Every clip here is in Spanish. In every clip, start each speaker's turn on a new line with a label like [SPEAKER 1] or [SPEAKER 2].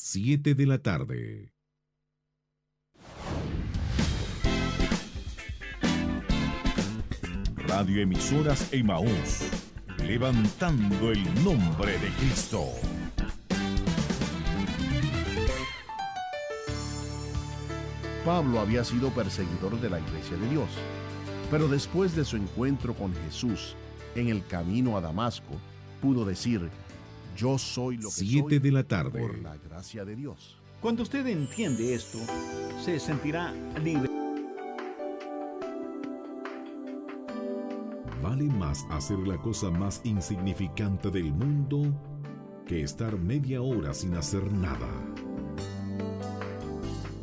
[SPEAKER 1] 7 de la tarde. Radioemisoras Emaús, levantando el nombre de Cristo.
[SPEAKER 2] Pablo había sido perseguidor de la iglesia de Dios, pero después de su encuentro con Jesús en el camino a Damasco, pudo decir, yo soy lo que
[SPEAKER 1] Siete de la tarde.
[SPEAKER 2] por la gracia de Dios.
[SPEAKER 3] Cuando usted entiende esto, se sentirá libre.
[SPEAKER 1] Vale más hacer la cosa más insignificante del mundo que estar media hora sin hacer nada.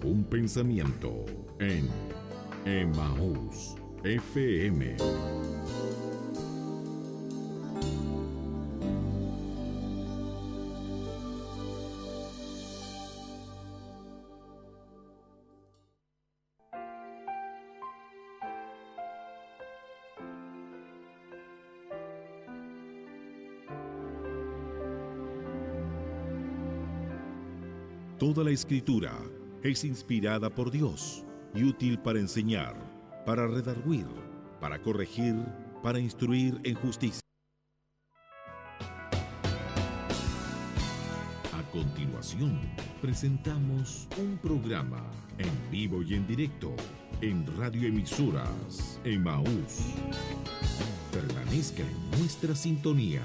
[SPEAKER 1] Un pensamiento en Emmaús FM. Toda la escritura es inspirada por Dios y útil para enseñar, para redarguir, para corregir, para instruir en justicia. A continuación, presentamos un programa en vivo y en directo en radioemisoras Emaús. Permanezca en nuestra sintonía.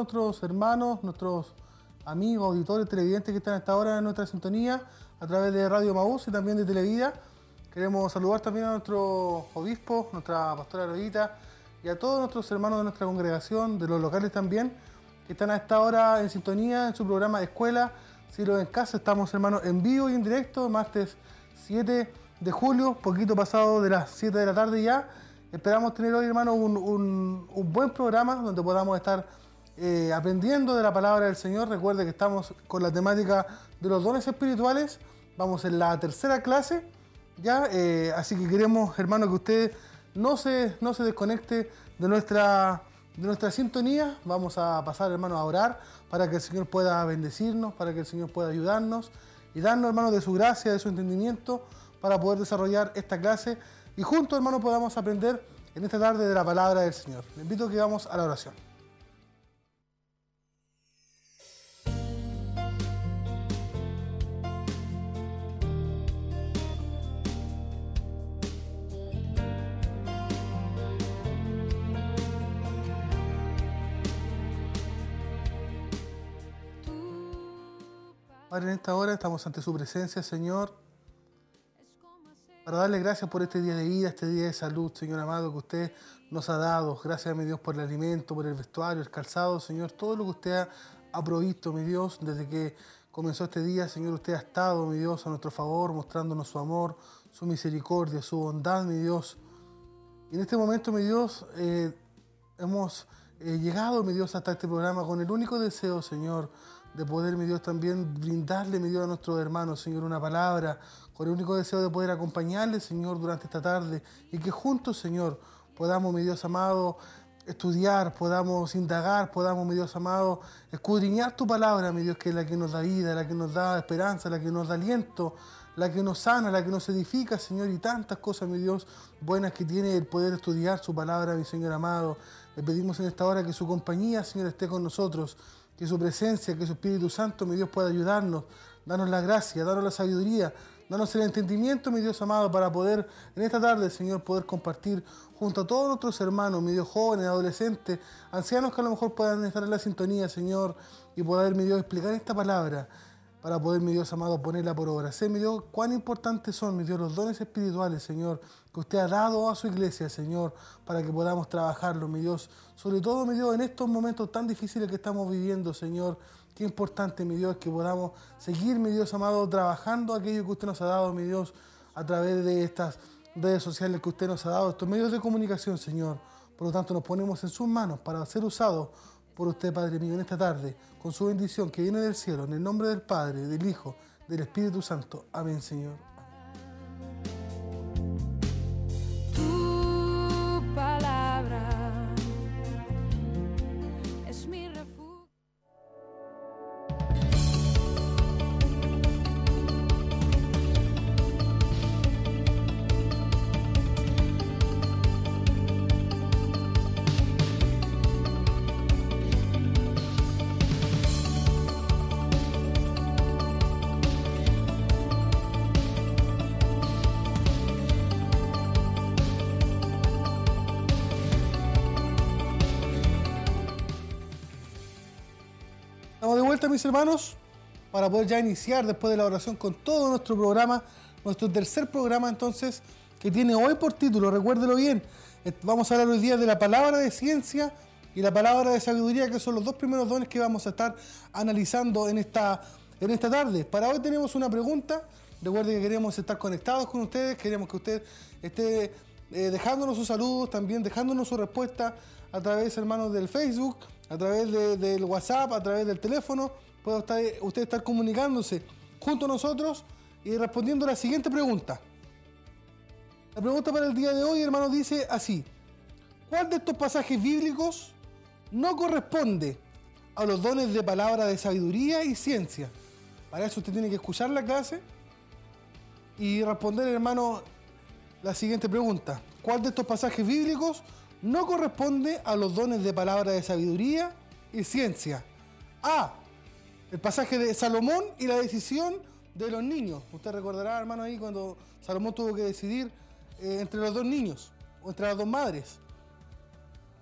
[SPEAKER 4] Nuestros hermanos, nuestros amigos, auditores, televidentes que están a esta hora en nuestra sintonía a través de Radio Maús y también de Televida. Queremos saludar también a nuestro obispo, nuestra pastora Heroíta y a todos nuestros hermanos de nuestra congregación, de los locales también, que están a esta hora en sintonía en su programa Escuela, Cielo en Casa. Estamos hermanos en vivo y en directo, martes 7 de julio, poquito pasado de las 7 de la tarde ya. Esperamos tener hoy, hermano, un, un- un buen programa donde podamos estar eh, aprendiendo de la palabra del Señor. Recuerde que estamos con la temática de los dones espirituales. Vamos en la tercera clase, ya. eh, así que queremos, hermano, que usted no se, no se desconecte de nuestra, de nuestra sintonía. Vamos a pasar, hermano, a orar para que el Señor pueda bendecirnos, para que el Señor pueda ayudarnos y darnos, hermano, de su gracia, de su entendimiento para poder desarrollar esta clase y juntos, hermano, podamos aprender en esta tarde de la palabra del Señor. Le invito a que vamos a la oración. Padre, en esta hora estamos ante su presencia, Señor, para darle gracias por este día de vida, este día de salud, Señor amado, que usted nos ha dado. Gracias, mi Dios, por el alimento, por el vestuario, el calzado, Señor, todo lo que usted ha, ha provisto, mi Dios, desde que comenzó este día, Señor, usted ha estado, mi Dios, a nuestro favor, mostrándonos su amor, su misericordia, su bondad, mi Dios. Y en este momento, mi Dios, eh, hemos eh, llegado, mi Dios, hasta este programa con el único deseo, Señor, de poder, mi Dios, también brindarle, mi Dios, a nuestros hermanos, Señor, una palabra, con el único deseo de poder acompañarle, Señor, durante esta tarde y que juntos, Señor, podamos, mi Dios amado, estudiar, podamos indagar, podamos, mi Dios amado, escudriñar tu palabra, mi Dios, que es la que nos da vida, la que nos da esperanza, la que nos da aliento, la que nos sana, la que nos edifica, Señor, y tantas cosas, mi Dios, buenas que tiene el poder estudiar su palabra, mi Señor amado. Le pedimos en esta hora que su compañía, Señor, esté con nosotros, que su presencia, que su Espíritu Santo, mi Dios, pueda ayudarnos, darnos la gracia, darnos la sabiduría, darnos el entendimiento, mi Dios amado, para poder en esta tarde, Señor, poder compartir junto a todos nuestros hermanos, mi Dios, jóvenes, adolescentes, ancianos que a lo mejor puedan estar en la sintonía, Señor, y poder, mi Dios, explicar esta palabra para poder, mi Dios amado, ponerla por obra. Sé, mi Dios, cuán importantes son, mi Dios, los dones espirituales, Señor, que usted ha dado a su iglesia, Señor, para que podamos trabajarlo, mi Dios. Sobre todo, mi Dios, en estos momentos tan difíciles que estamos viviendo, Señor, qué importante, mi Dios, que podamos seguir, mi Dios amado, trabajando aquello que usted nos ha dado, mi Dios, a través de estas redes sociales que usted nos ha dado, estos medios de comunicación, Señor. Por lo tanto, nos ponemos en sus manos para ser usados por usted, Padre mío, en esta tarde, con su bendición que viene del cielo, en el nombre del Padre, del Hijo, del Espíritu Santo. Amén, Señor. Hermanos, para poder ya iniciar después de la oración con todo nuestro programa, nuestro tercer programa entonces, que tiene hoy por título, recuérdelo bien, vamos a hablar hoy día de la palabra de ciencia y la palabra de sabiduría, que son los dos primeros dones que vamos a estar analizando en esta, en esta tarde. Para hoy tenemos una pregunta, recuerde que queremos estar conectados con ustedes, queremos que usted esté eh, dejándonos sus saludos, también dejándonos su respuesta a través, hermanos, del Facebook, a través del WhatsApp, a través del teléfono, puede usted estar comunicándose junto a nosotros y respondiendo a la siguiente pregunta. La pregunta para el día de hoy, hermano, dice así. ¿Cuál de estos pasajes bíblicos no corresponde a los dones de palabra de sabiduría y ciencia? Para eso usted tiene que escuchar la clase y responder, hermano, la siguiente pregunta. ¿Cuál de estos pasajes bíblicos no corresponde a los dones de palabra de sabiduría y ciencia. A. El pasaje de Salomón y la decisión de los niños. Usted recordará, hermano, ahí cuando Salomón tuvo que decidir eh, entre los dos niños o entre las dos madres.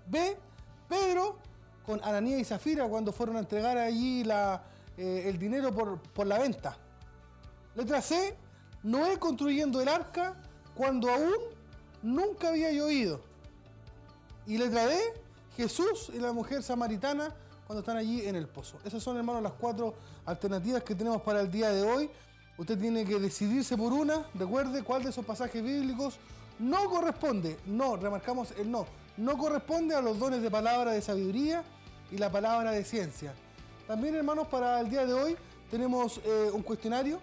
[SPEAKER 4] B. Pedro con Ananía y Zafira cuando fueron a entregar allí eh, el dinero por, por la venta. Letra C. Noé construyendo el arca cuando aún nunca había llovido. Y letra D, Jesús y la mujer samaritana cuando están allí en el pozo. Esas son, hermanos, las cuatro alternativas que tenemos para el día de hoy. Usted tiene que decidirse por una. Recuerde cuál de esos pasajes bíblicos no corresponde. No, remarcamos el no. No corresponde a los dones de palabra de sabiduría y la palabra de ciencia. También, hermanos, para el día de hoy tenemos eh, un cuestionario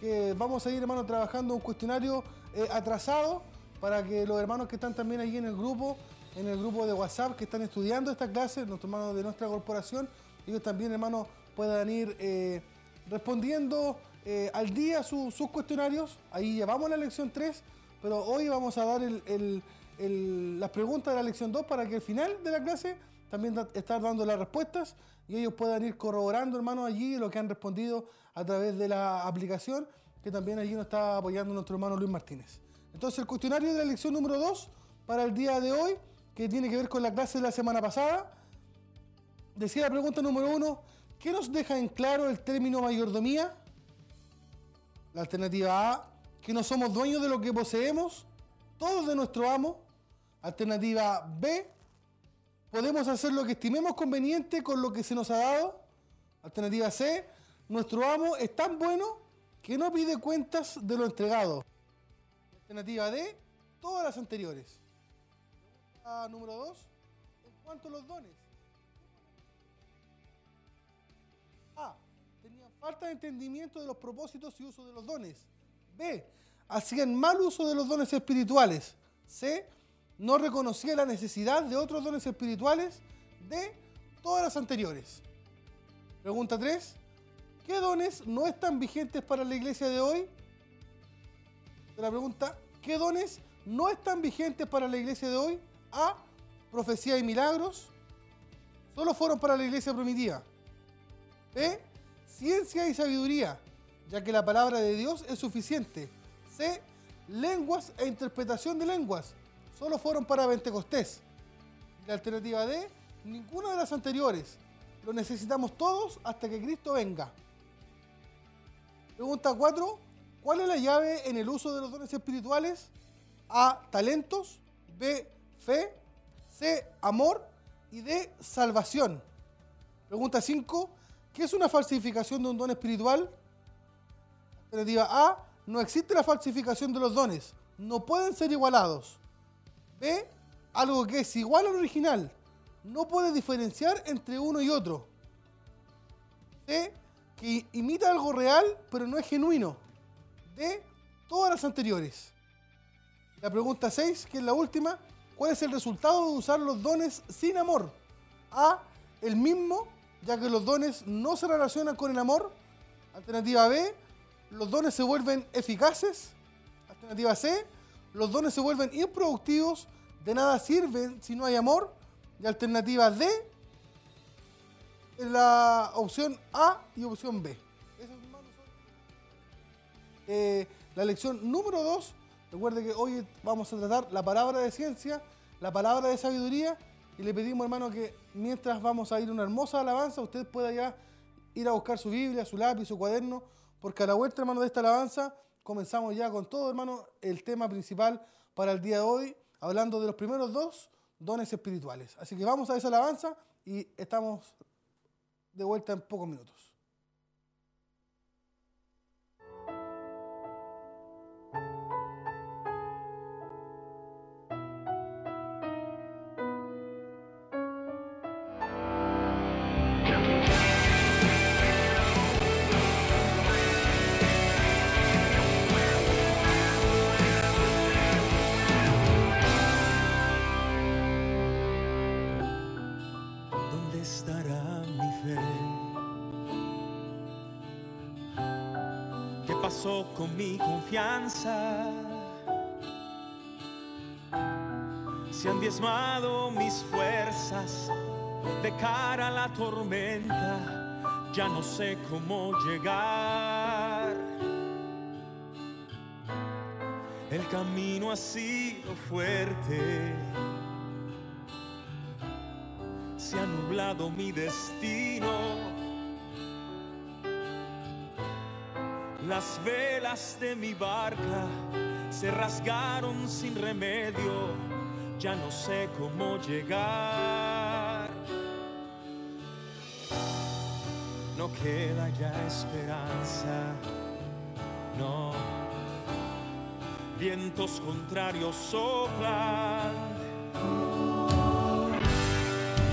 [SPEAKER 4] que vamos a ir, hermanos, trabajando un cuestionario eh, atrasado para que los hermanos que están también allí en el grupo en el grupo de WhatsApp que están estudiando esta clase, nuestros hermanos de nuestra corporación. Ellos también, hermanos, puedan ir eh, respondiendo eh, al día sus cuestionarios. Ahí llevamos la lección 3, pero hoy vamos a dar las preguntas de la lección 2 para que al final de la clase también estar dando las respuestas y ellos puedan ir corroborando, hermanos, allí lo que han respondido a través de la aplicación que también allí nos está apoyando nuestro hermano Luis Martínez. Entonces, el cuestionario de la lección número 2 para el día de hoy que tiene que ver con la clase de la semana pasada. Decía la pregunta número uno, ¿qué nos deja en claro el término mayordomía? La alternativa A, que no somos dueños de lo que poseemos, todos de nuestro amo. Alternativa B, podemos hacer lo que estimemos conveniente con lo que se nos ha dado. Alternativa C, nuestro amo es tan bueno que no pide cuentas de lo entregado. Alternativa D, todas las anteriores número 2, en cuanto a los dones. A. Tenían falta de entendimiento de los propósitos y uso de los dones. B. Hacían mal uso de los dones espirituales. C. No reconocía la necesidad de otros dones espirituales. D. Todas las anteriores. Pregunta 3. ¿Qué dones no están vigentes para la iglesia de hoy? La pregunta, ¿qué dones no están vigentes para la iglesia de hoy? A. Profecía y milagros. Solo fueron para la iglesia primitiva. B. Ciencia y sabiduría, ya que la palabra de Dios es suficiente. C. Lenguas e interpretación de lenguas. Solo fueron para Pentecostés. La alternativa D. Ninguna de las anteriores. Lo necesitamos todos hasta que Cristo venga. Pregunta 4. ¿Cuál es la llave en el uso de los dones espirituales? A. Talentos. B fe, C, amor y D, salvación. Pregunta 5. ¿Qué es una falsificación de un don espiritual? Alternativa A. No existe la falsificación de los dones. no pueden ser igualados. B. Algo que es igual al original no puede diferenciar entre uno y otro. C. Que imita algo real pero no es genuino. D. Todas las anteriores. La pregunta 6, que es la última. ¿Cuál es el resultado de usar los dones sin amor? A. El mismo, ya que los dones no se relacionan con el amor. Alternativa B. Los dones se vuelven eficaces. Alternativa C. Los dones se vuelven improductivos. De nada sirven si no hay amor. Y alternativa D. La opción A y opción B. Eh, la lección número 2. Recuerde que hoy vamos a tratar la palabra de ciencia, la palabra de sabiduría. Y le pedimos, hermano, que mientras vamos a ir una hermosa alabanza, usted pueda ya ir a buscar su Biblia, su lápiz, su cuaderno, porque a la vuelta, hermano, de esta alabanza comenzamos ya con todo, hermano, el tema principal para el día de hoy, hablando de los primeros dos dones espirituales. Así que vamos a esa alabanza y estamos de vuelta en pocos minutos.
[SPEAKER 5] Con mi confianza. Se han diezmado mis fuerzas de cara a la tormenta, ya no sé cómo llegar. El camino ha sido fuerte, se ha nublado mi destino Las velas de mi barca se rasgaron sin remedio, ya no sé cómo llegar. No queda ya esperanza, no. Vientos contrarios soplan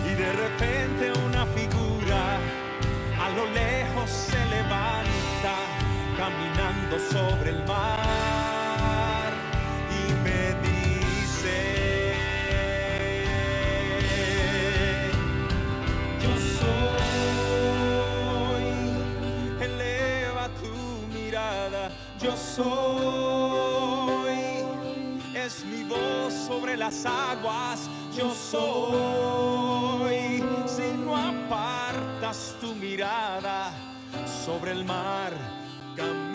[SPEAKER 5] y de repente una figura a lo lejos se levanta caminando sobre el mar y me dice, yo soy, eleva tu mirada, yo soy, es mi voz sobre las aguas, yo soy, si no apartas tu mirada sobre el mar, come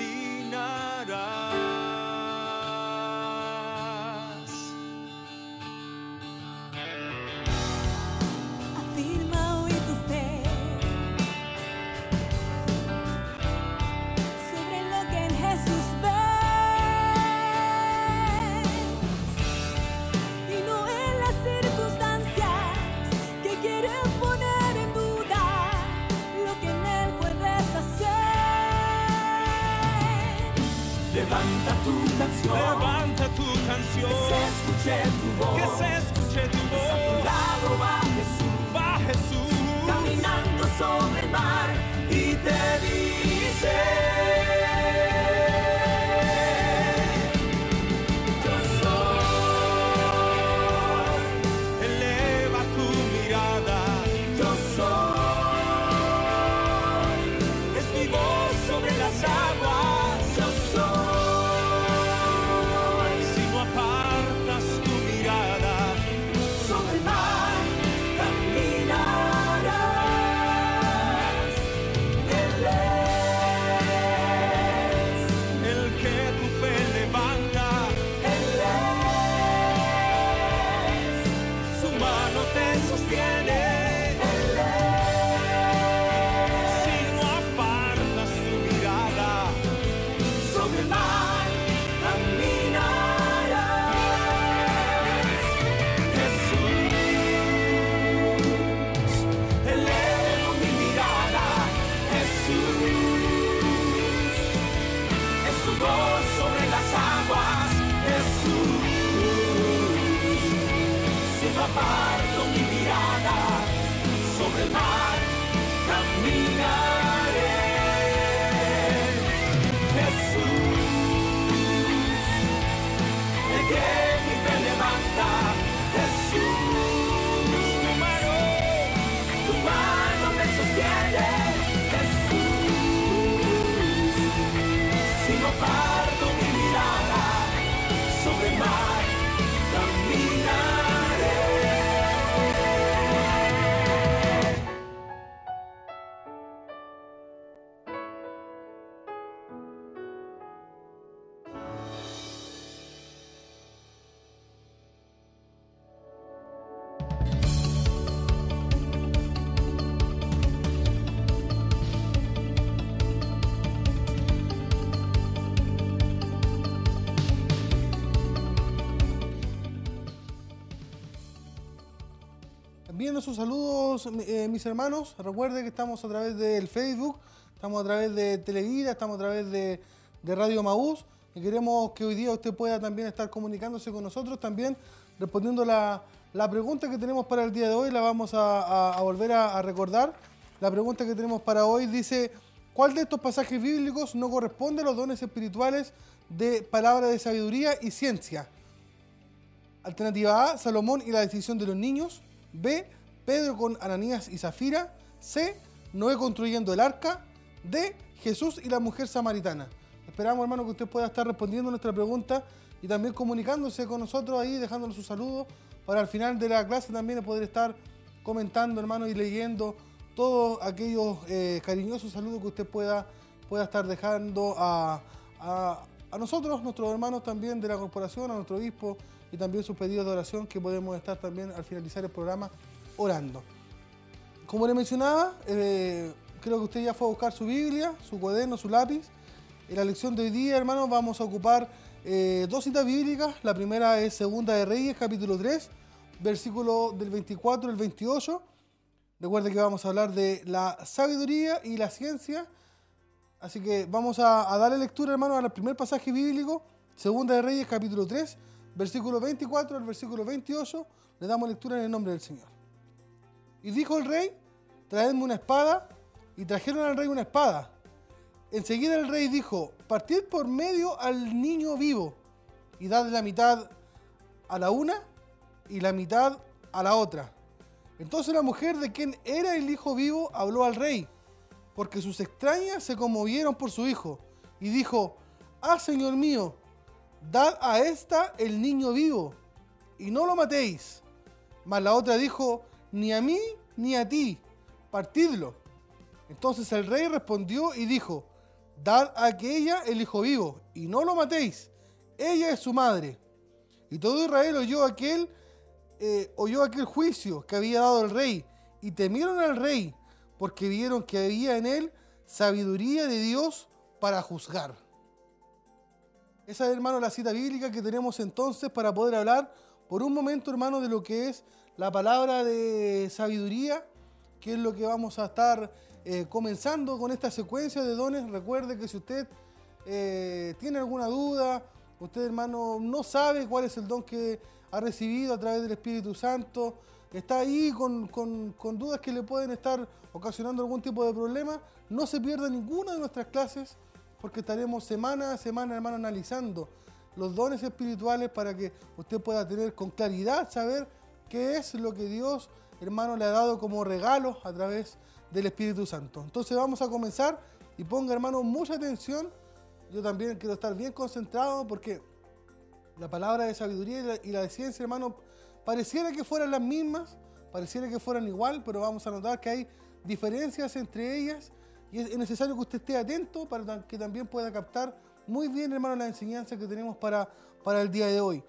[SPEAKER 5] Levanta tu canción. Que se escuche tu voz. Que se escuche tu voz. A tu lado va Jesús. Va Jesús. Caminando sobre el mar y te dice.
[SPEAKER 4] Envíen sus saludos, eh, mis hermanos. Recuerde que estamos a través del Facebook, estamos a través de Televida, estamos a través de, Radio Maús. Y queremos que hoy día usted pueda también estar comunicándose con nosotros, también respondiendo la, la pregunta que tenemos para el día de hoy. La vamos a volver a, a recordar. La pregunta que tenemos para hoy dice, ¿cuál de estos pasajes bíblicos no corresponde a los dones espirituales de palabra de sabiduría y ciencia? Alternativa A, Salomón y la decisión de los niños. B, Pedro con Ananías y Zafira. C, Noé construyendo el arca. D, Jesús y la mujer samaritana. Esperamos, hermano, que usted pueda estar respondiendo nuestra pregunta y también comunicándose con nosotros ahí, dejándonos sus saludos para al final de la clase también poder estar comentando, hermano, y leyendo todos aquellos eh, cariñosos saludos que usted pueda, pueda estar dejando a, a- a nosotros, nuestros hermanos también de la corporación, a nuestro obispo y también sus pedidos de oración que podemos estar también al finalizar el programa orando. Como le mencionaba, eh, creo que usted ya fue a buscar su Biblia, su cuaderno, su lápiz. En la lección de hoy día, hermanos, vamos a ocupar eh, dos citas bíblicas. La primera es Segunda de Reyes, capítulo 3, versículo del 24 al 28. Recuerde que vamos a hablar de la sabiduría y la ciencia. Así que vamos a, a darle lectura, hermanos, al primer pasaje bíblico, Segunda de Reyes, capítulo 3, versículo 24 al versículo 28. Le damos lectura en el nombre del Señor. Y dijo el rey, traedme una espada, y trajeron al rey una espada. Enseguida el rey dijo, partid por medio al niño vivo, y dad la mitad a la una y la mitad a la otra. Entonces la mujer de quien era el hijo vivo habló al rey, porque sus extrañas se conmovieron por su hijo, y dijo, ah, señor mío, dad a esta el niño vivo, y no lo matéis. Mas la otra dijo, ni a mí ni a ti, partidlo. Entonces el rey respondió y dijo, dad a aquella el hijo vivo, y no lo matéis. Ella es su madre. Y todo Israel oyó aquel, eh, oyó aquel juicio que había dado el rey, y temieron al rey, porque vieron que había en él sabiduría de Dios para juzgar. Esa es, hermano, la cita bíblica que tenemos entonces para poder hablar por un momento, hermano, de lo que es la palabra de sabiduría, que es lo que vamos a estar eh, comenzando con esta secuencia de dones. Recuerde que si usted eh, tiene alguna duda, usted, hermano, no sabe cuál es el don que ha recibido a través del Espíritu Santo, está ahí con, con- con dudas que le pueden estar ocasionando algún tipo de problema, no se pierda ninguna de nuestras clases porque estaremos semana a semana, hermano, analizando los dones espirituales para que usted pueda tener con claridad, saber qué es lo que Dios, hermano, le ha dado como regalo a través del Espíritu Santo. Entonces vamos a comenzar y ponga, hermano, mucha atención. Yo también quiero estar bien concentrado porque la palabra de sabiduría y la, de ciencia, hermano, pareciera que fueran las mismas, pareciera que fueran igual, pero vamos a notar que hay diferencias entre ellas y es, es necesario que usted esté atento para que también pueda captar muy bien, hermano, la enseñanza que tenemos para, para el día de hoy.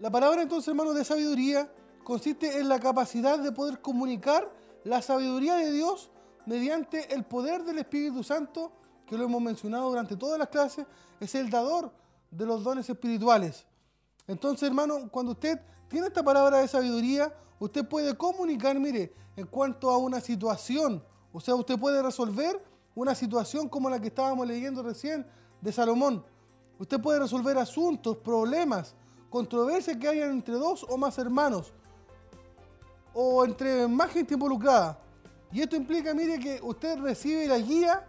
[SPEAKER 4] La palabra entonces, hermano, de sabiduría consiste en la capacidad de poder comunicar la sabiduría de Dios mediante el poder del Espíritu Santo, que lo hemos mencionado durante todas las clases, es el dador de los dones espirituales. Entonces, hermano, cuando usted tiene esta palabra de sabiduría, usted puede comunicar, mire, en cuanto a una situación, o sea, usted puede resolver una situación como la que estábamos leyendo recién de Salomón. Usted puede resolver asuntos, problemas, controversias que hayan entre dos o más hermanos. o entre más gente involucrada. Y esto implica, mire, que usted recibe la guía,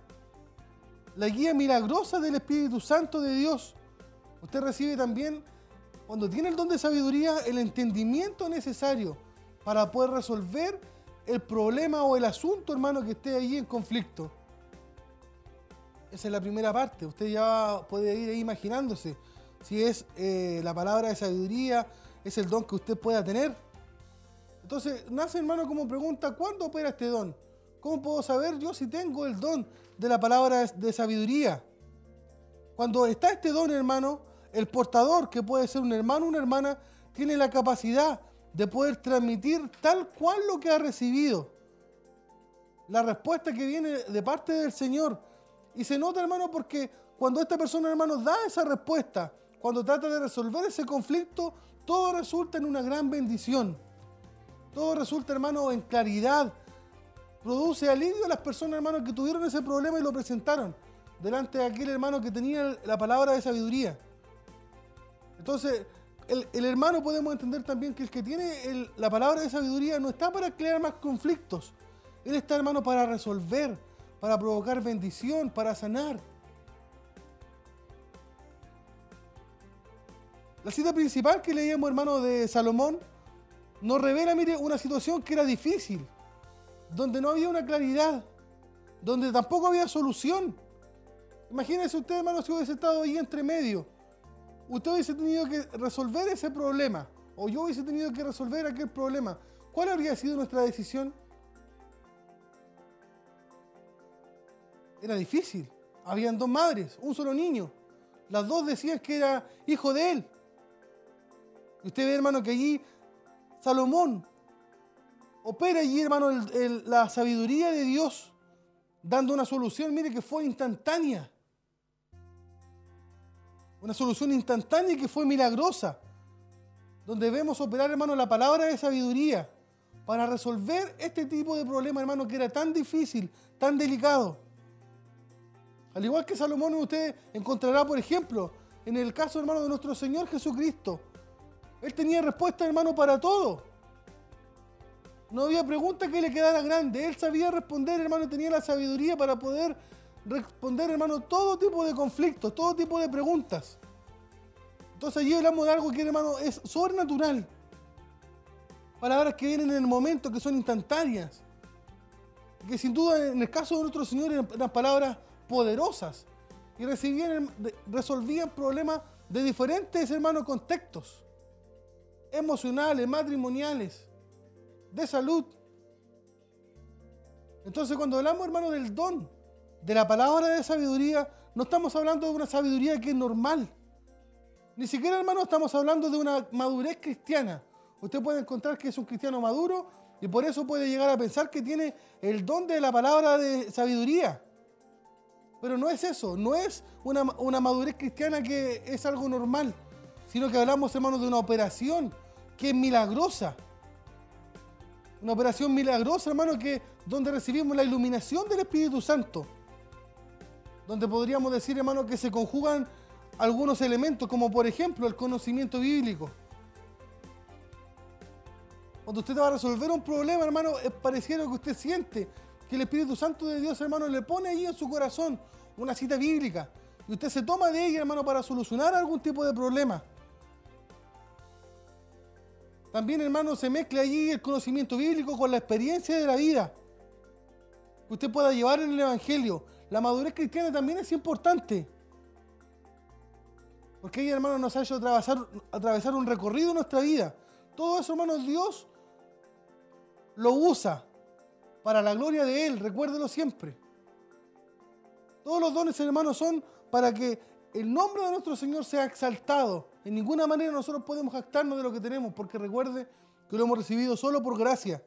[SPEAKER 4] la guía milagrosa del Espíritu Santo de Dios. Usted recibe también, cuando tiene el don de sabiduría, el entendimiento necesario para poder resolver el problema o el asunto, hermano, que esté ahí en conflicto. Esa es la primera parte. Usted ya puede ir ahí imaginándose si es eh, la palabra de sabiduría, es el don que usted pueda tener. Entonces, nace hermano como pregunta, ¿cuándo opera este don? ¿Cómo puedo saber yo si tengo el don de la palabra de sabiduría? Cuando está este don, hermano, el portador, que puede ser un hermano o una hermana, tiene la capacidad de poder transmitir tal cual lo que ha recibido. La respuesta que viene de parte del Señor. Y se nota, hermano, porque cuando esta persona, hermano, da esa respuesta, cuando trata de resolver ese conflicto, todo resulta en una gran bendición. Todo resulta, hermano, en claridad. Produce alivio a las personas, hermano, que tuvieron ese problema y lo presentaron delante de aquel hermano que tenía la palabra de sabiduría. Entonces, el, hermano podemos entender también que el que tiene la palabra de sabiduría no está para crear más conflictos. Él está, hermano, para resolver, para provocar bendición, para sanar. La cita principal que leíamos, hermano, de Salomón, nos revela, mire, una situación que era difícil, donde no había una claridad, donde tampoco había solución. Imagínense usted, hermano, si hubiese estado ahí entre medio usted hubiese tenido que resolver ese problema, o yo hubiese tenido que resolver aquel problema, ¿cuál habría sido nuestra decisión? Era difícil. Habían dos madres, un solo niño. Las dos decían que era hijo de él. Y usted ve, hermano, que allí Salomón opera allí, hermano, la sabiduría de Dios, dando una solución, mire que fue instantánea. Una solución instantánea que fue milagrosa. Donde vemos operar, hermano, la palabra de sabiduría para resolver este tipo de problema, hermano, que era tan difícil, tan delicado. Al igual que Salomón, usted encontrará, por ejemplo, en el caso, hermano, de nuestro Señor Jesucristo. Él tenía respuesta, hermano, para todo. No había pregunta que le quedara grande. Él sabía responder, hermano, tenía la sabiduría para poder responder, hermano, todo tipo de conflictos, todo tipo de preguntas. Entonces allí hablamos de algo que, hermano, es sobrenatural. Palabras que vienen en el momento, que son instantáneas. Que sin duda en el caso de nuestro Señor eran palabras poderosas. Y resolvían problemas de diferentes, hermanos, contextos. Emocionales, matrimoniales, de salud. Entonces cuando hablamos, hermano, del don, de la palabra de sabiduría, no estamos hablando de una sabiduría que es normal. Ni siquiera, hermano, estamos hablando de una madurez cristiana. Usted puede encontrar que es un cristiano maduro y por eso puede llegar a pensar que tiene el don de la palabra de sabiduría. Pero no es eso, no es una, una madurez cristiana que es algo normal, sino que hablamos, hermanos, de una operación que es milagrosa. Una operación milagrosa, hermano, que donde recibimos la iluminación del Espíritu Santo donde podríamos decir, hermano, que se conjugan algunos elementos, como por ejemplo el conocimiento bíblico. Cuando usted va a resolver un problema, hermano, pareciera que usted siente que el Espíritu Santo de Dios, hermano, le pone ahí en su corazón una cita bíblica. Y usted se toma de ella, hermano, para solucionar algún tipo de problema. También, hermano, se mezcla allí el conocimiento bíblico con la experiencia de la vida. Que usted pueda llevar en el Evangelio la madurez cristiana también es importante. Porque ella, hermano, nos ha hecho atravesar, atravesar un recorrido en nuestra vida. Todo eso, hermanos, Dios lo usa para la gloria de Él. Recuérdelo siempre. Todos los dones, hermanos, son para que el nombre de nuestro Señor sea exaltado. En ninguna manera nosotros podemos jactarnos de lo que tenemos, porque recuerde que lo hemos recibido solo por gracia.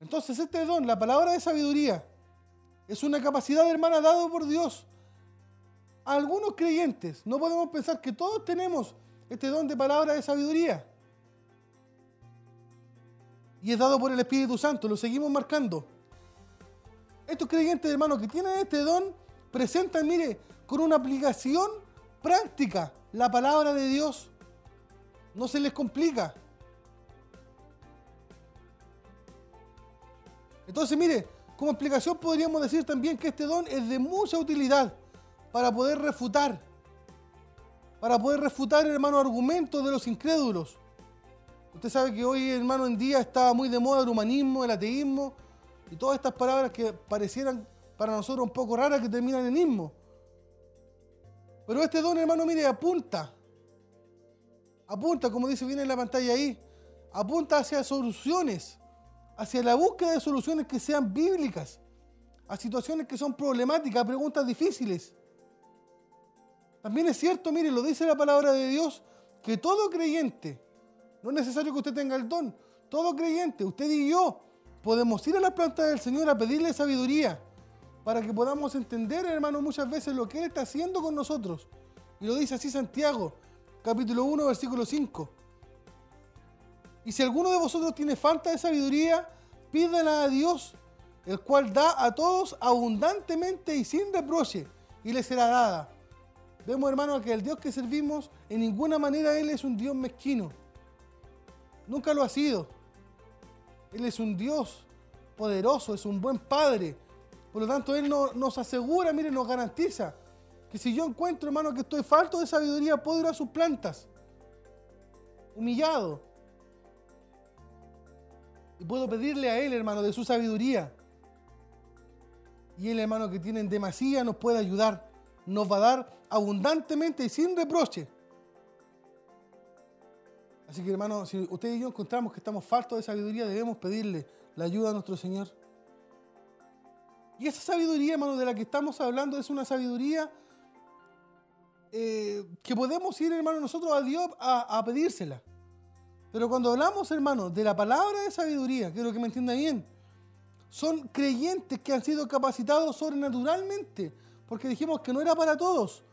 [SPEAKER 4] Entonces, este don, la palabra de sabiduría, es una capacidad, hermana, dado por Dios. Algunos creyentes no podemos pensar que todos tenemos este don de palabra de sabiduría. Y es dado por el Espíritu Santo, lo seguimos marcando. Estos creyentes, hermanos, que tienen este don, presentan, mire, con una aplicación práctica la palabra de Dios. No se les complica. Entonces, mire, como explicación podríamos decir también que este don es de mucha utilidad para poder refutar, para poder refutar, hermano, argumentos de los incrédulos. Usted sabe que hoy, hermano, en día está muy de moda el humanismo, el ateísmo y todas estas palabras que parecieran para nosotros un poco raras que terminan en ismo. Pero este don, hermano, mire, apunta, apunta, como dice bien en la pantalla ahí, apunta hacia soluciones, hacia la búsqueda de soluciones que sean bíblicas, a situaciones que son problemáticas, a preguntas difíciles. También es cierto, mire, lo dice la palabra de Dios, que todo creyente, no es necesario que usted tenga el don, todo creyente, usted y yo, podemos ir a la planta del Señor a pedirle sabiduría para que podamos entender, hermano, muchas veces lo que Él está haciendo con nosotros. Y lo dice así Santiago, capítulo 1, versículo 5. Y si alguno de vosotros tiene falta de sabiduría, pídala a Dios, el cual da a todos abundantemente y sin reproche, y le será dada. Vemos, hermano, que el Dios que servimos, en ninguna manera Él es un Dios mezquino. Nunca lo ha sido. Él es un Dios poderoso, es un buen Padre. Por lo tanto, Él nos asegura, mire, nos garantiza que si yo encuentro, hermano, que estoy falto de sabiduría, puedo ir a sus plantas, humillado. Y puedo pedirle a Él, hermano, de su sabiduría. Y Él, hermano, que tiene en demasía, nos puede ayudar. Nos va a dar abundantemente y sin reproche. Así que hermano, si usted y yo encontramos que estamos faltos de sabiduría, debemos pedirle la ayuda a nuestro Señor. Y esa sabiduría, hermano, de la que estamos hablando es una sabiduría eh, que podemos ir, hermano, nosotros a Dios a, pedírsela. Pero cuando hablamos, hermano, de la palabra de sabiduría, quiero que me entienda bien, son creyentes que han sido capacitados sobrenaturalmente, porque dijimos que no era para todos.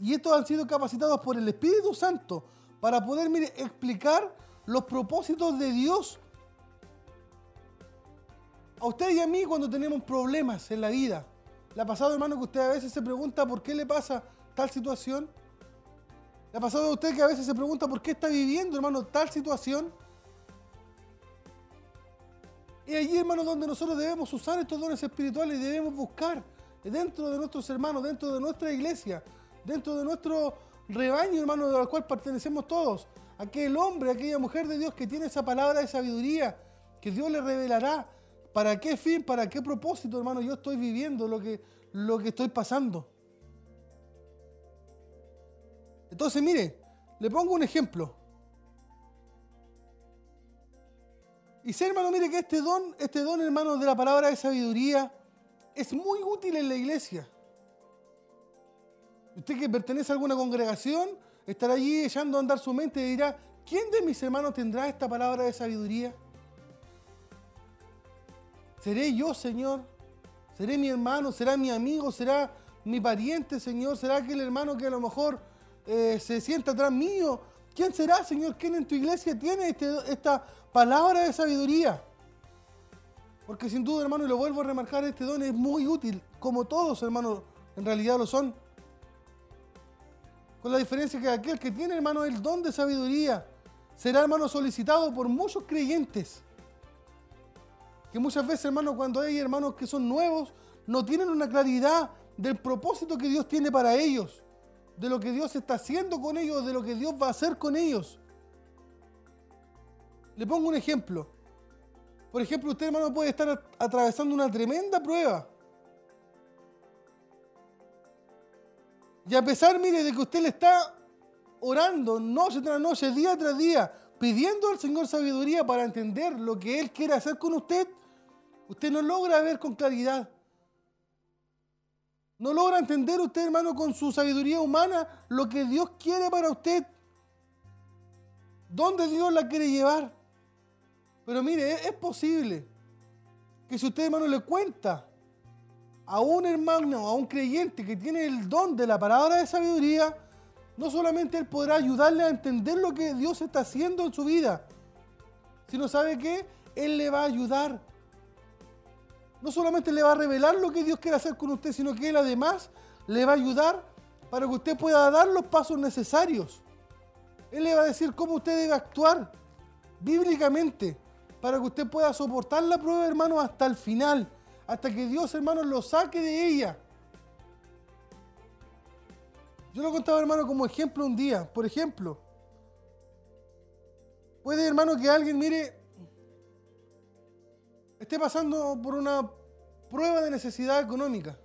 [SPEAKER 4] Y estos han sido capacitados por el Espíritu Santo para poder mire, explicar los propósitos de Dios a usted y a mí cuando tenemos problemas en la vida. ¿Le ha pasado, hermano, que usted a veces se pregunta por qué le pasa tal situación? ¿Le ha pasado a usted que a veces se pregunta por qué está viviendo, hermano, tal situación? Y allí, hermano, donde nosotros debemos usar estos dones espirituales y debemos buscar dentro de nuestros hermanos, dentro de nuestra iglesia, dentro de nuestro rebaño, hermano, al cual pertenecemos todos. Aquel hombre, aquella mujer de Dios que tiene esa palabra de sabiduría, que Dios le revelará. ¿Para qué fin, para qué propósito, hermano, yo estoy viviendo lo que, lo que estoy pasando? Entonces, mire, le pongo un ejemplo. Y sé, hermano, mire que este don, este don, hermano, de la palabra de sabiduría es muy útil en la iglesia. Usted que pertenece a alguna congregación estará allí echando a andar su mente y dirá, ¿quién de mis hermanos tendrá esta palabra de sabiduría? ¿Seré yo, Señor? ¿Seré mi hermano? ¿Será mi amigo? ¿Será mi pariente, Señor? ¿Será aquel hermano que a lo mejor eh, se sienta atrás mío? ¿Quién será, Señor? ¿Quién en tu iglesia tiene este, esta palabra de sabiduría? Porque sin duda, hermano, y lo vuelvo a remarcar, este don es muy útil, como todos, hermanos, en realidad lo son. Con la diferencia que aquel que tiene, hermano, el don de sabiduría será, hermano, solicitado por muchos creyentes. Que muchas veces, hermano, cuando hay hermanos que son nuevos, no tienen una claridad del propósito que Dios tiene para ellos, de lo que Dios está haciendo con ellos, de lo que Dios va a hacer con ellos. Le pongo un ejemplo. Por ejemplo, usted, hermano, puede estar atravesando una tremenda prueba. Y a pesar, mire, de que usted le está orando noche tras noche, día tras día, pidiendo al Señor sabiduría para entender lo que Él quiere hacer con usted, usted no logra ver con claridad. No logra entender usted, hermano, con su sabiduría humana lo que Dios quiere para usted. ¿Dónde Dios la quiere llevar? Pero mire, es posible que si usted, hermano, le cuenta a un hermano, a un creyente que tiene el don de la palabra de sabiduría, no solamente él podrá ayudarle a entender lo que Dios está haciendo en su vida, sino sabe que él le va a ayudar. No solamente le va a revelar lo que Dios quiere hacer con usted, sino que él además le va a ayudar para que usted pueda dar los pasos necesarios. Él le va a decir cómo usted debe actuar bíblicamente para que usted pueda soportar la prueba, hermano, hasta el final. Hasta que Dios, hermano, lo saque de ella. Yo lo contaba, hermano, como ejemplo un día. Por ejemplo, puede, hermano, que alguien, mire, esté pasando por una prueba de necesidad económica.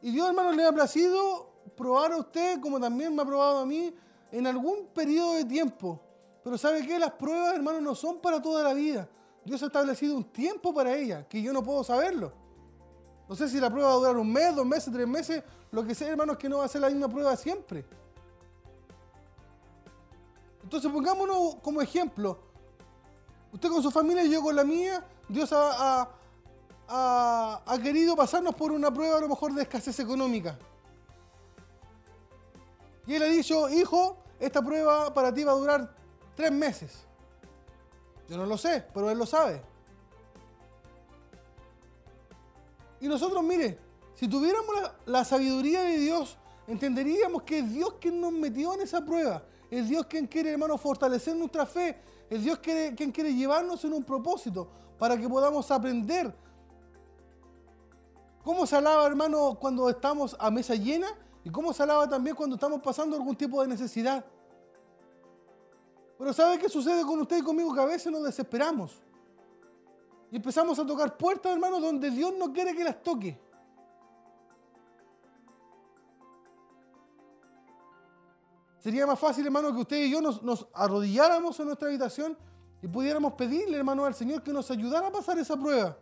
[SPEAKER 4] Y Dios, hermano, le ha placido probar a usted, como también me ha probado a mí, en algún periodo de tiempo. Pero ¿sabe qué? Las pruebas, hermano, no son para toda la vida. Dios ha establecido un tiempo para ellas, que yo no puedo saberlo. No sé si la prueba va a durar un mes, dos meses, tres meses. Lo que sé, hermano, es que no va a ser la misma prueba siempre. Entonces pongámonos como ejemplo. Usted con su familia y yo con la mía, Dios ha, ha, querido pasarnos por una prueba a lo mejor de escasez económica. Y él ha dicho, hijo, esta prueba para ti va a durar tres meses. Yo no lo sé, pero él lo sabe. Y nosotros, mire, si tuviéramos la, sabiduría de Dios, entenderíamos que es Dios quien nos metió en esa prueba. Es Dios quien quiere, hermano, fortalecer nuestra fe. Es Dios quien quiere llevarnos en un propósito para que podamos aprender. ¿Cómo se alaba, hermano, cuando estamos a mesa llena? ¿Y cómo se alaba también cuando estamos pasando algún tipo de necesidad? Pero ¿sabe qué sucede con usted y conmigo? Que a veces nos desesperamos. Y empezamos a tocar puertas, hermano, donde Dios no quiere que las toque. Sería más fácil, hermano, que usted y yo nos, nos, arrodilláramos en nuestra habitación y pudiéramos pedirle, hermano, al Señor que nos ayudara a pasar esa prueba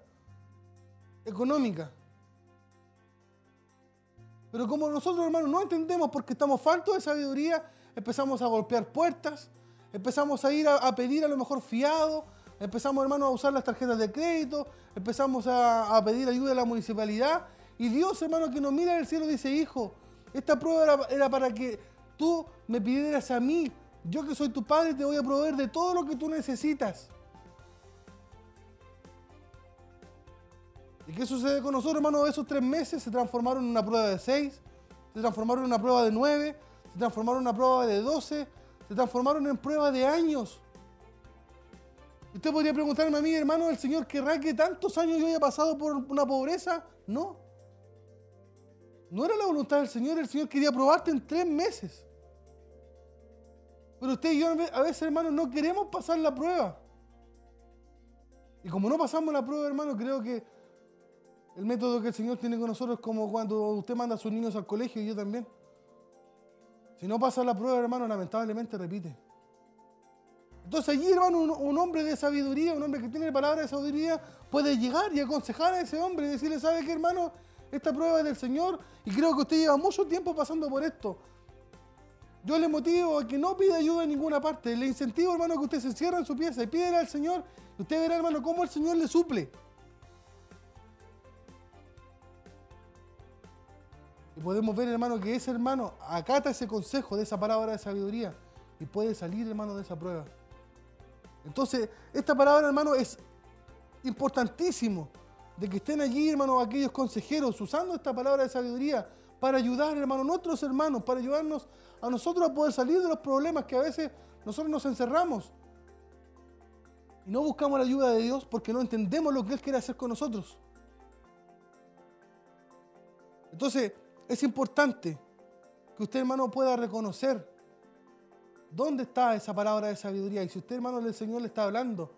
[SPEAKER 4] económica. Pero como nosotros, hermanos, no entendemos porque estamos faltos de sabiduría, empezamos a golpear puertas, empezamos a ir a, pedir a lo mejor fiado, empezamos, hermanos, a usar las tarjetas de crédito, empezamos a, pedir ayuda de la municipalidad. Y Dios, hermano, que nos mira del cielo dice, hijo, esta prueba era, para que tú me pidieras a mí. Yo que soy tu padre te voy a proveer de todo lo que tú necesitas. ¿Y qué sucede con nosotros, hermano? Esos tres meses se transformaron en una prueba de seis, se transformaron en una prueba de nueve, se transformaron en una prueba de doce, se transformaron en prueba de años. Usted podría preguntarme a mí, hermano, ¿el Señor querrá que tantos años yo haya pasado por una pobreza? No. No era la voluntad del Señor, el Señor quería probarte en tres meses. Pero usted y yo a veces, hermano, no queremos pasar la prueba. Y como no pasamos la prueba, hermano, creo que el método que el Señor tiene con nosotros es como cuando usted manda a sus niños al colegio y yo también. Si no pasa la prueba, hermano, lamentablemente repite. Entonces allí, hermano, un, hombre de sabiduría, un hombre que tiene palabra de sabiduría, puede llegar y aconsejar a ese hombre y decirle, ¿sabe qué, hermano? Esta prueba es del Señor y creo que usted lleva mucho tiempo pasando por esto. Yo le motivo a que no pida ayuda en ninguna parte. Le incentivo, hermano, que usted se cierre en su pieza y pídele al Señor. Y usted verá, hermano, cómo el Señor le suple. Y podemos ver, hermano, que ese hermano acata ese consejo de esa palabra de sabiduría y puede salir, hermano, de esa prueba. Entonces, esta palabra, hermano, es importantísimo de que estén allí, hermano, aquellos consejeros usando esta palabra de sabiduría para ayudar, hermano, a nuestros hermanos, para ayudarnos a nosotros a poder salir de los problemas que a veces nosotros nos encerramos. Y no buscamos la ayuda de Dios porque no entendemos lo que Él quiere hacer con nosotros. Entonces, es importante que usted, hermano, pueda reconocer dónde está esa palabra de sabiduría. Y si usted, hermano, del Señor le está hablando,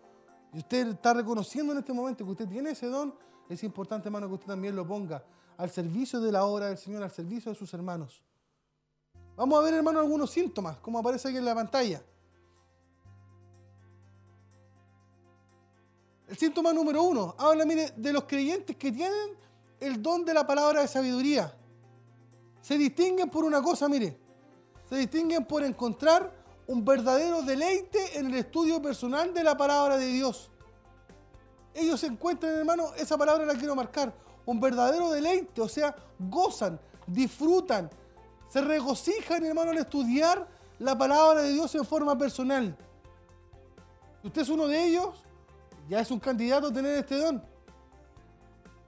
[SPEAKER 4] y usted está reconociendo en este momento que usted tiene ese don, es importante, hermano, que usted también lo ponga al servicio de la obra del Señor, al servicio de sus hermanos. Vamos a ver, hermano, algunos síntomas, como aparece aquí en la pantalla. El síntoma número uno habla, mire, de los creyentes que tienen el don de la palabra de sabiduría se distinguen por una cosa, mire, se distinguen por encontrar un verdadero deleite en el estudio personal de la palabra de Dios. Ellos encuentran, hermano, esa palabra la quiero marcar, un verdadero deleite, o sea, gozan, disfrutan, se regocijan, hermano, al estudiar la palabra de Dios en forma personal. usted es uno de ellos, ya es un candidato a tener este don.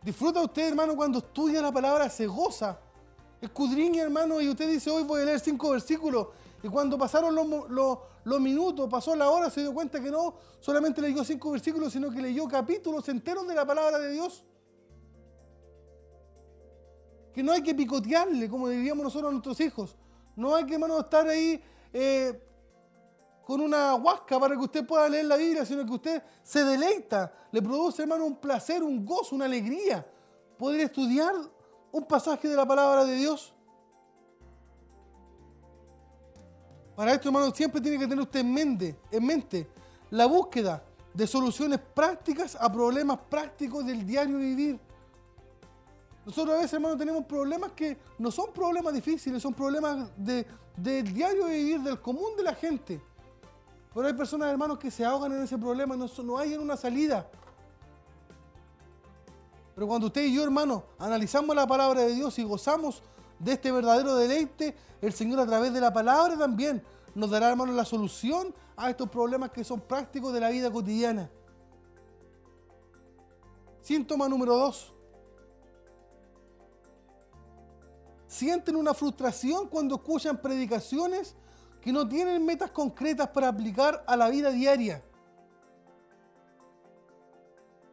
[SPEAKER 4] Disfruta usted, hermano, cuando estudia la palabra, se goza escudriña, hermano, y usted dice, hoy voy a leer cinco versículos, Y cuando pasaron los, minutos, pasó la hora, se dio cuenta que no solamente leyó cinco versículos, sino que leyó capítulos enteros de la palabra de Dios. Que no hay que picotearle, como diríamos nosotros a nuestros hijos. No hay que, hermano, estar ahí eh, con una huasca para que usted pueda leer la Biblia, sino que usted se deleita, le produce, hermano, un placer, un gozo, una alegría poder estudiar un pasaje de la palabra de Dios. Para esto, hermano, siempre tiene que tener usted en mente, en mente la búsqueda de soluciones prácticas a problemas prácticos del diario vivir. Nosotros a veces, hermano, tenemos problemas que no son problemas difíciles, son problemas de- del diario vivir, del común de la gente. Pero hay personas, hermanos, que se ahogan en ese problema no, no hay una salida. Pero cuando usted y yo, hermano, analizamos la palabra de Dios y gozamos de este verdadero deleite, el Señor a través de la palabra también nos dará, hermano, la solución a estos problemas que son prácticos de la vida cotidiana. Síntoma número dos. Sienten una frustración cuando escuchan predicaciones que no tienen metas concretas para aplicar a la vida diaria.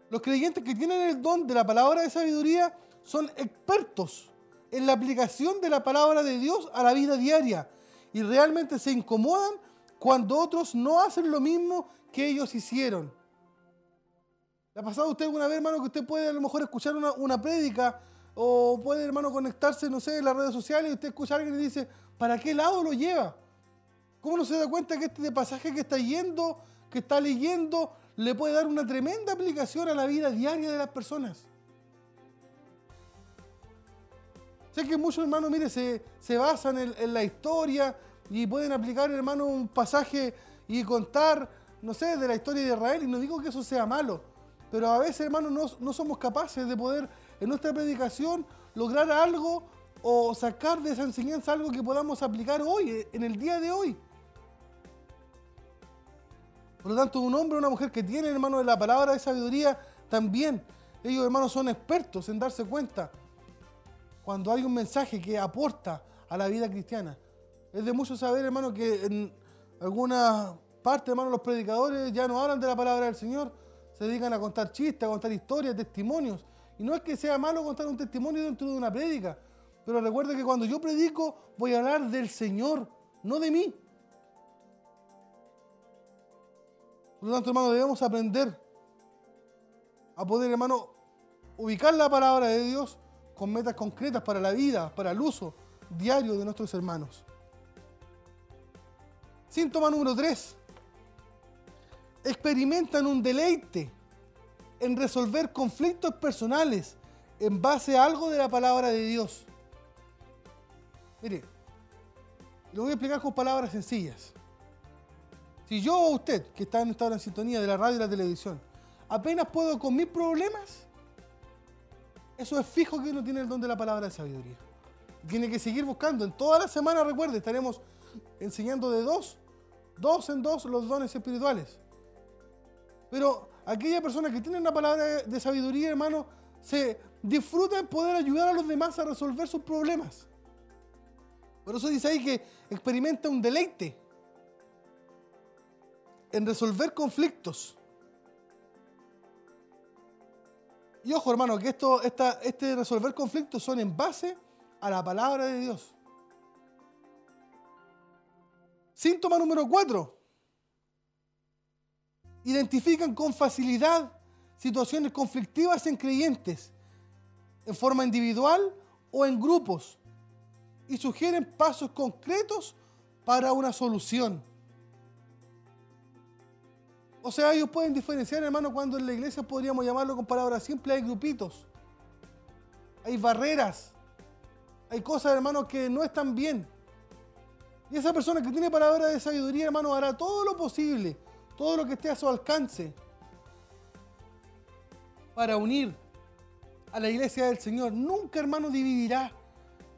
[SPEAKER 4] Los creyentes que tienen el don de la palabra de sabiduría son expertos en la aplicación de la palabra de Dios a la vida diaria y realmente se incomodan cuando otros no hacen lo mismo que ellos hicieron. ¿Le ha pasado usted alguna vez, hermano, que usted puede a lo mejor escuchar una, una prédica o puede, hermano, conectarse, no sé, en las redes sociales y usted escucha a alguien y dice, ¿para qué lado lo lleva? ¿Cómo no se da cuenta que este pasaje que está yendo, que está leyendo, le puede dar una tremenda aplicación a la vida diaria de las personas? Sé que muchos hermanos, mire, se, se basan en, la historia y pueden aplicar, hermano, un pasaje y contar, no sé, de la historia de Israel. Y no digo que eso sea malo, pero a veces, hermano, no, no somos capaces de poder en nuestra predicación lograr algo o sacar de esa enseñanza algo que podamos aplicar hoy, en el día de hoy. Por lo tanto, un hombre o una mujer que tiene, hermano, la palabra de sabiduría, también, ellos, hermanos, son expertos en darse cuenta cuando hay un mensaje que aporta a la vida cristiana. Es de mucho saber, hermano, que en alguna parte, hermano, los predicadores ya no hablan de la palabra del Señor, se dedican a contar chistes, a contar historias, testimonios. Y no es que sea malo contar un testimonio dentro de una prédica, pero recuerde que cuando yo predico voy a hablar del Señor, no de mí. Por lo tanto, hermano, debemos aprender a poder, hermano, ubicar la palabra de Dios con metas concretas para la vida, para el uso diario de nuestros hermanos. Síntoma número 3. Experimentan un deleite en resolver conflictos personales en base a algo de la palabra de Dios. Mire, lo voy a explicar con palabras sencillas. Si yo o usted, que está en esta hora sintonía de la radio y la televisión, apenas puedo con mis problemas, eso es fijo que uno tiene el don de la palabra de sabiduría. Tiene que seguir buscando. En toda la semana, recuerde, estaremos enseñando de dos, dos en dos los dones espirituales. Pero aquella persona que tiene una palabra de sabiduría, hermano, se disfruta en poder ayudar a los demás a resolver sus problemas. Por eso dice ahí que experimenta un deleite en resolver conflictos. Y ojo, hermano, que esto, esta, este resolver conflictos son en base a la palabra de Dios. Síntoma número cuatro. Identifican con facilidad situaciones conflictivas en creyentes, en forma individual o en grupos, y sugieren pasos concretos para una solución. O sea, ellos pueden diferenciar, hermano, cuando en la iglesia podríamos llamarlo con palabras simples, hay grupitos, hay barreras, hay cosas, hermano, que no están bien. Y esa persona que tiene palabra de sabiduría, hermano, hará todo lo posible, todo lo que esté a su alcance, para unir a la iglesia del Señor. Nunca, hermano, dividirá.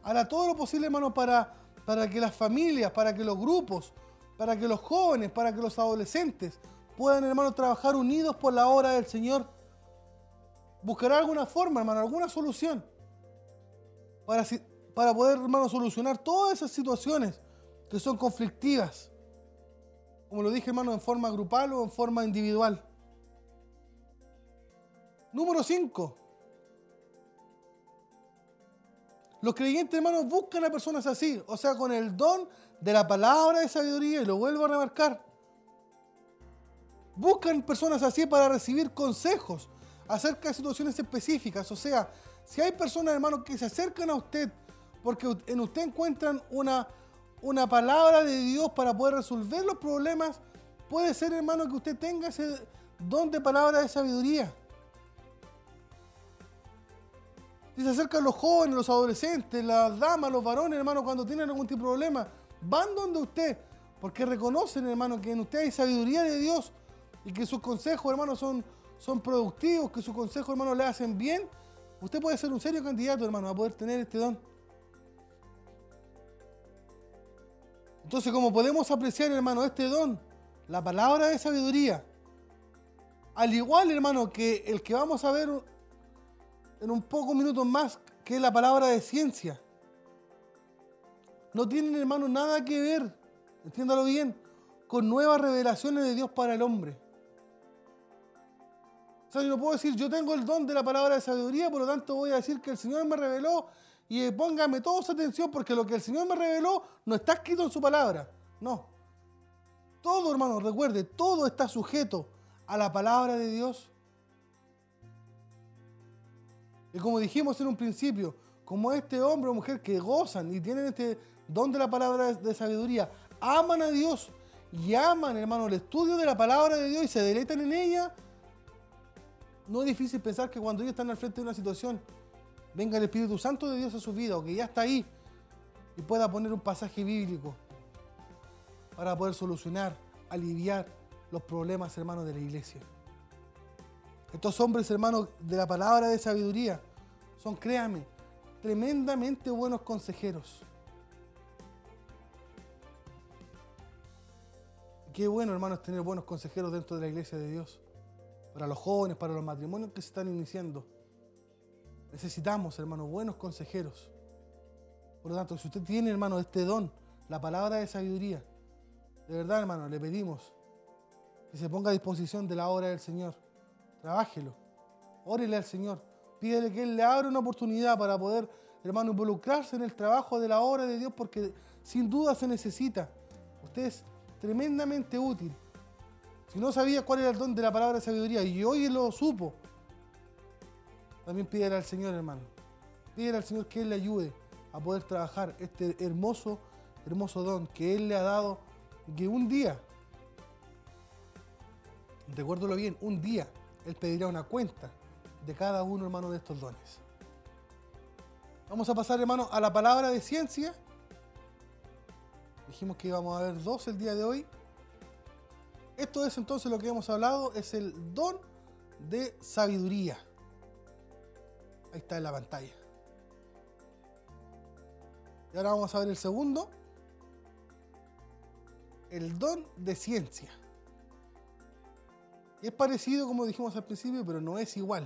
[SPEAKER 4] Hará todo lo posible, hermano, para, para que las familias, para que los grupos, para que los jóvenes, para que los adolescentes puedan, hermano, trabajar unidos por la obra del Señor. Buscará alguna forma, hermano, alguna solución para, para poder, hermano, solucionar todas esas situaciones que son conflictivas. Como lo dije, hermano, en forma grupal o en forma individual. Número 5. Los creyentes, hermanos, buscan a personas así, o sea, con el don de la palabra de sabiduría, y lo vuelvo a remarcar. Buscan personas así para recibir consejos acerca de situaciones específicas. O sea, si hay personas, hermanos, que se acercan a usted porque en usted encuentran una, una palabra de Dios para poder resolver los problemas, puede ser, hermano, que usted tenga ese don de palabra de sabiduría. Si se acercan los jóvenes, los adolescentes, las damas, los varones, hermano, cuando tienen algún tipo de problema, van donde usted, porque reconocen, hermano, que en usted hay sabiduría de Dios y que sus consejos, hermano, son, son productivos, que sus consejos, hermano, le hacen bien. Usted puede ser un serio candidato, hermano, a poder tener este don. Entonces, como podemos apreciar, hermano, este don, la palabra de sabiduría, al igual, hermano, que el que vamos a ver en un poco minutos más, que es la palabra de ciencia, no tienen, hermano, nada que ver, entiéndalo bien, con nuevas revelaciones de Dios para el hombre. O sea, yo no puedo decir, yo tengo el don de la palabra de sabiduría, por lo tanto voy a decir que el Señor me reveló y póngame toda su atención porque lo que el Señor me reveló no está escrito en su palabra. No. Todo, hermano, recuerde, todo está sujeto a la palabra de Dios. Y como dijimos en un principio, como este hombre o mujer que gozan y tienen este don de la palabra de sabiduría, aman a Dios y aman, hermano, el estudio de la palabra de Dios y se deleitan en ella, no es difícil pensar que cuando ellos están al frente de una situación, venga el Espíritu Santo de Dios a su vida o que ya está ahí y pueda poner un pasaje bíblico para poder solucionar, aliviar los problemas, hermanos, de la iglesia. Estos hombres, hermanos, de la palabra de sabiduría, son, créame, tremendamente buenos consejeros. Qué bueno, hermanos, tener buenos consejeros dentro de la iglesia de Dios. Para los jóvenes, para los matrimonios que se están iniciando. Necesitamos, hermano, buenos consejeros. Por lo tanto, si usted tiene, hermano, este don, la palabra de sabiduría, de verdad, hermano, le pedimos que se ponga a disposición de la obra del Señor. Trabájelo. Órele al Señor. Pídele que Él le abra una oportunidad para poder, hermano, involucrarse en el trabajo de la obra de Dios, porque sin duda se necesita. Usted es tremendamente útil. Si no sabía cuál era el don de la palabra de sabiduría y hoy lo supo, también pídele al Señor, hermano. Pídele al Señor que Él le ayude a poder trabajar este hermoso, hermoso don que Él le ha dado, que un día, recuérdalo bien, un día Él pedirá una cuenta de cada uno, hermano, de estos dones. Vamos a pasar, hermano, a la palabra de ciencia. Dijimos que íbamos a ver dos el día de hoy. Esto es entonces lo que hemos hablado, es el don de sabiduría. Ahí está en la pantalla. Y ahora vamos a ver el segundo. El don de ciencia. Es parecido como dijimos al principio, pero no es igual.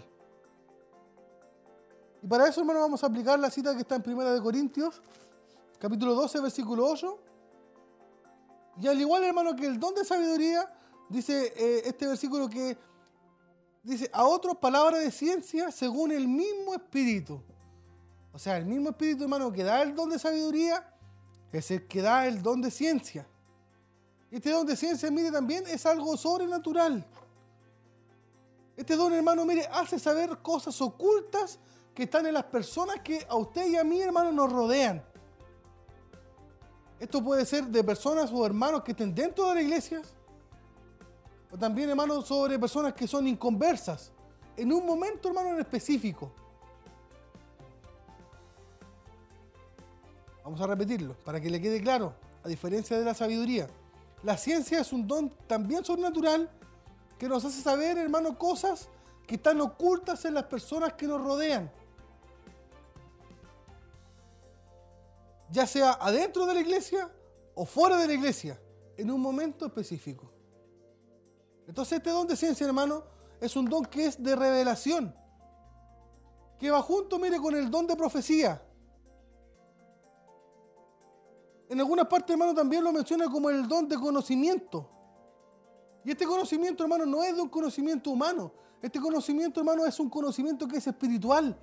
[SPEAKER 4] Y para eso, hermano, vamos a aplicar la cita que está en 1 de Corintios, capítulo 12, versículo 8. Y al igual, hermano, que el don de sabiduría, dice eh, este versículo que dice, a otros palabras de ciencia según el mismo espíritu. O sea, el mismo espíritu, hermano, que da el don de sabiduría, es el que da el don de ciencia. Este don de ciencia, mire, también es algo sobrenatural. Este don, hermano, mire, hace saber cosas ocultas que están en las personas que a usted y a mí, hermano, nos rodean. Esto puede ser de personas o hermanos que estén dentro de la iglesia, o también, hermano, sobre personas que son inconversas, en un momento, hermano, en específico. Vamos a repetirlo para que le quede claro, a diferencia de la sabiduría. La ciencia es un don también sobrenatural que nos hace saber, hermano, cosas que están ocultas en las personas que nos rodean. Ya sea adentro de la iglesia o fuera de la iglesia, en un momento específico. Entonces este don de ciencia, hermano, es un don que es de revelación, que va junto, mire, con el don de profecía. en algunas partes, hermano, también lo menciona como el don de conocimiento. Y este conocimiento, hermano, no es de un conocimiento humano. Este conocimiento, hermano, es un conocimiento que es espiritual.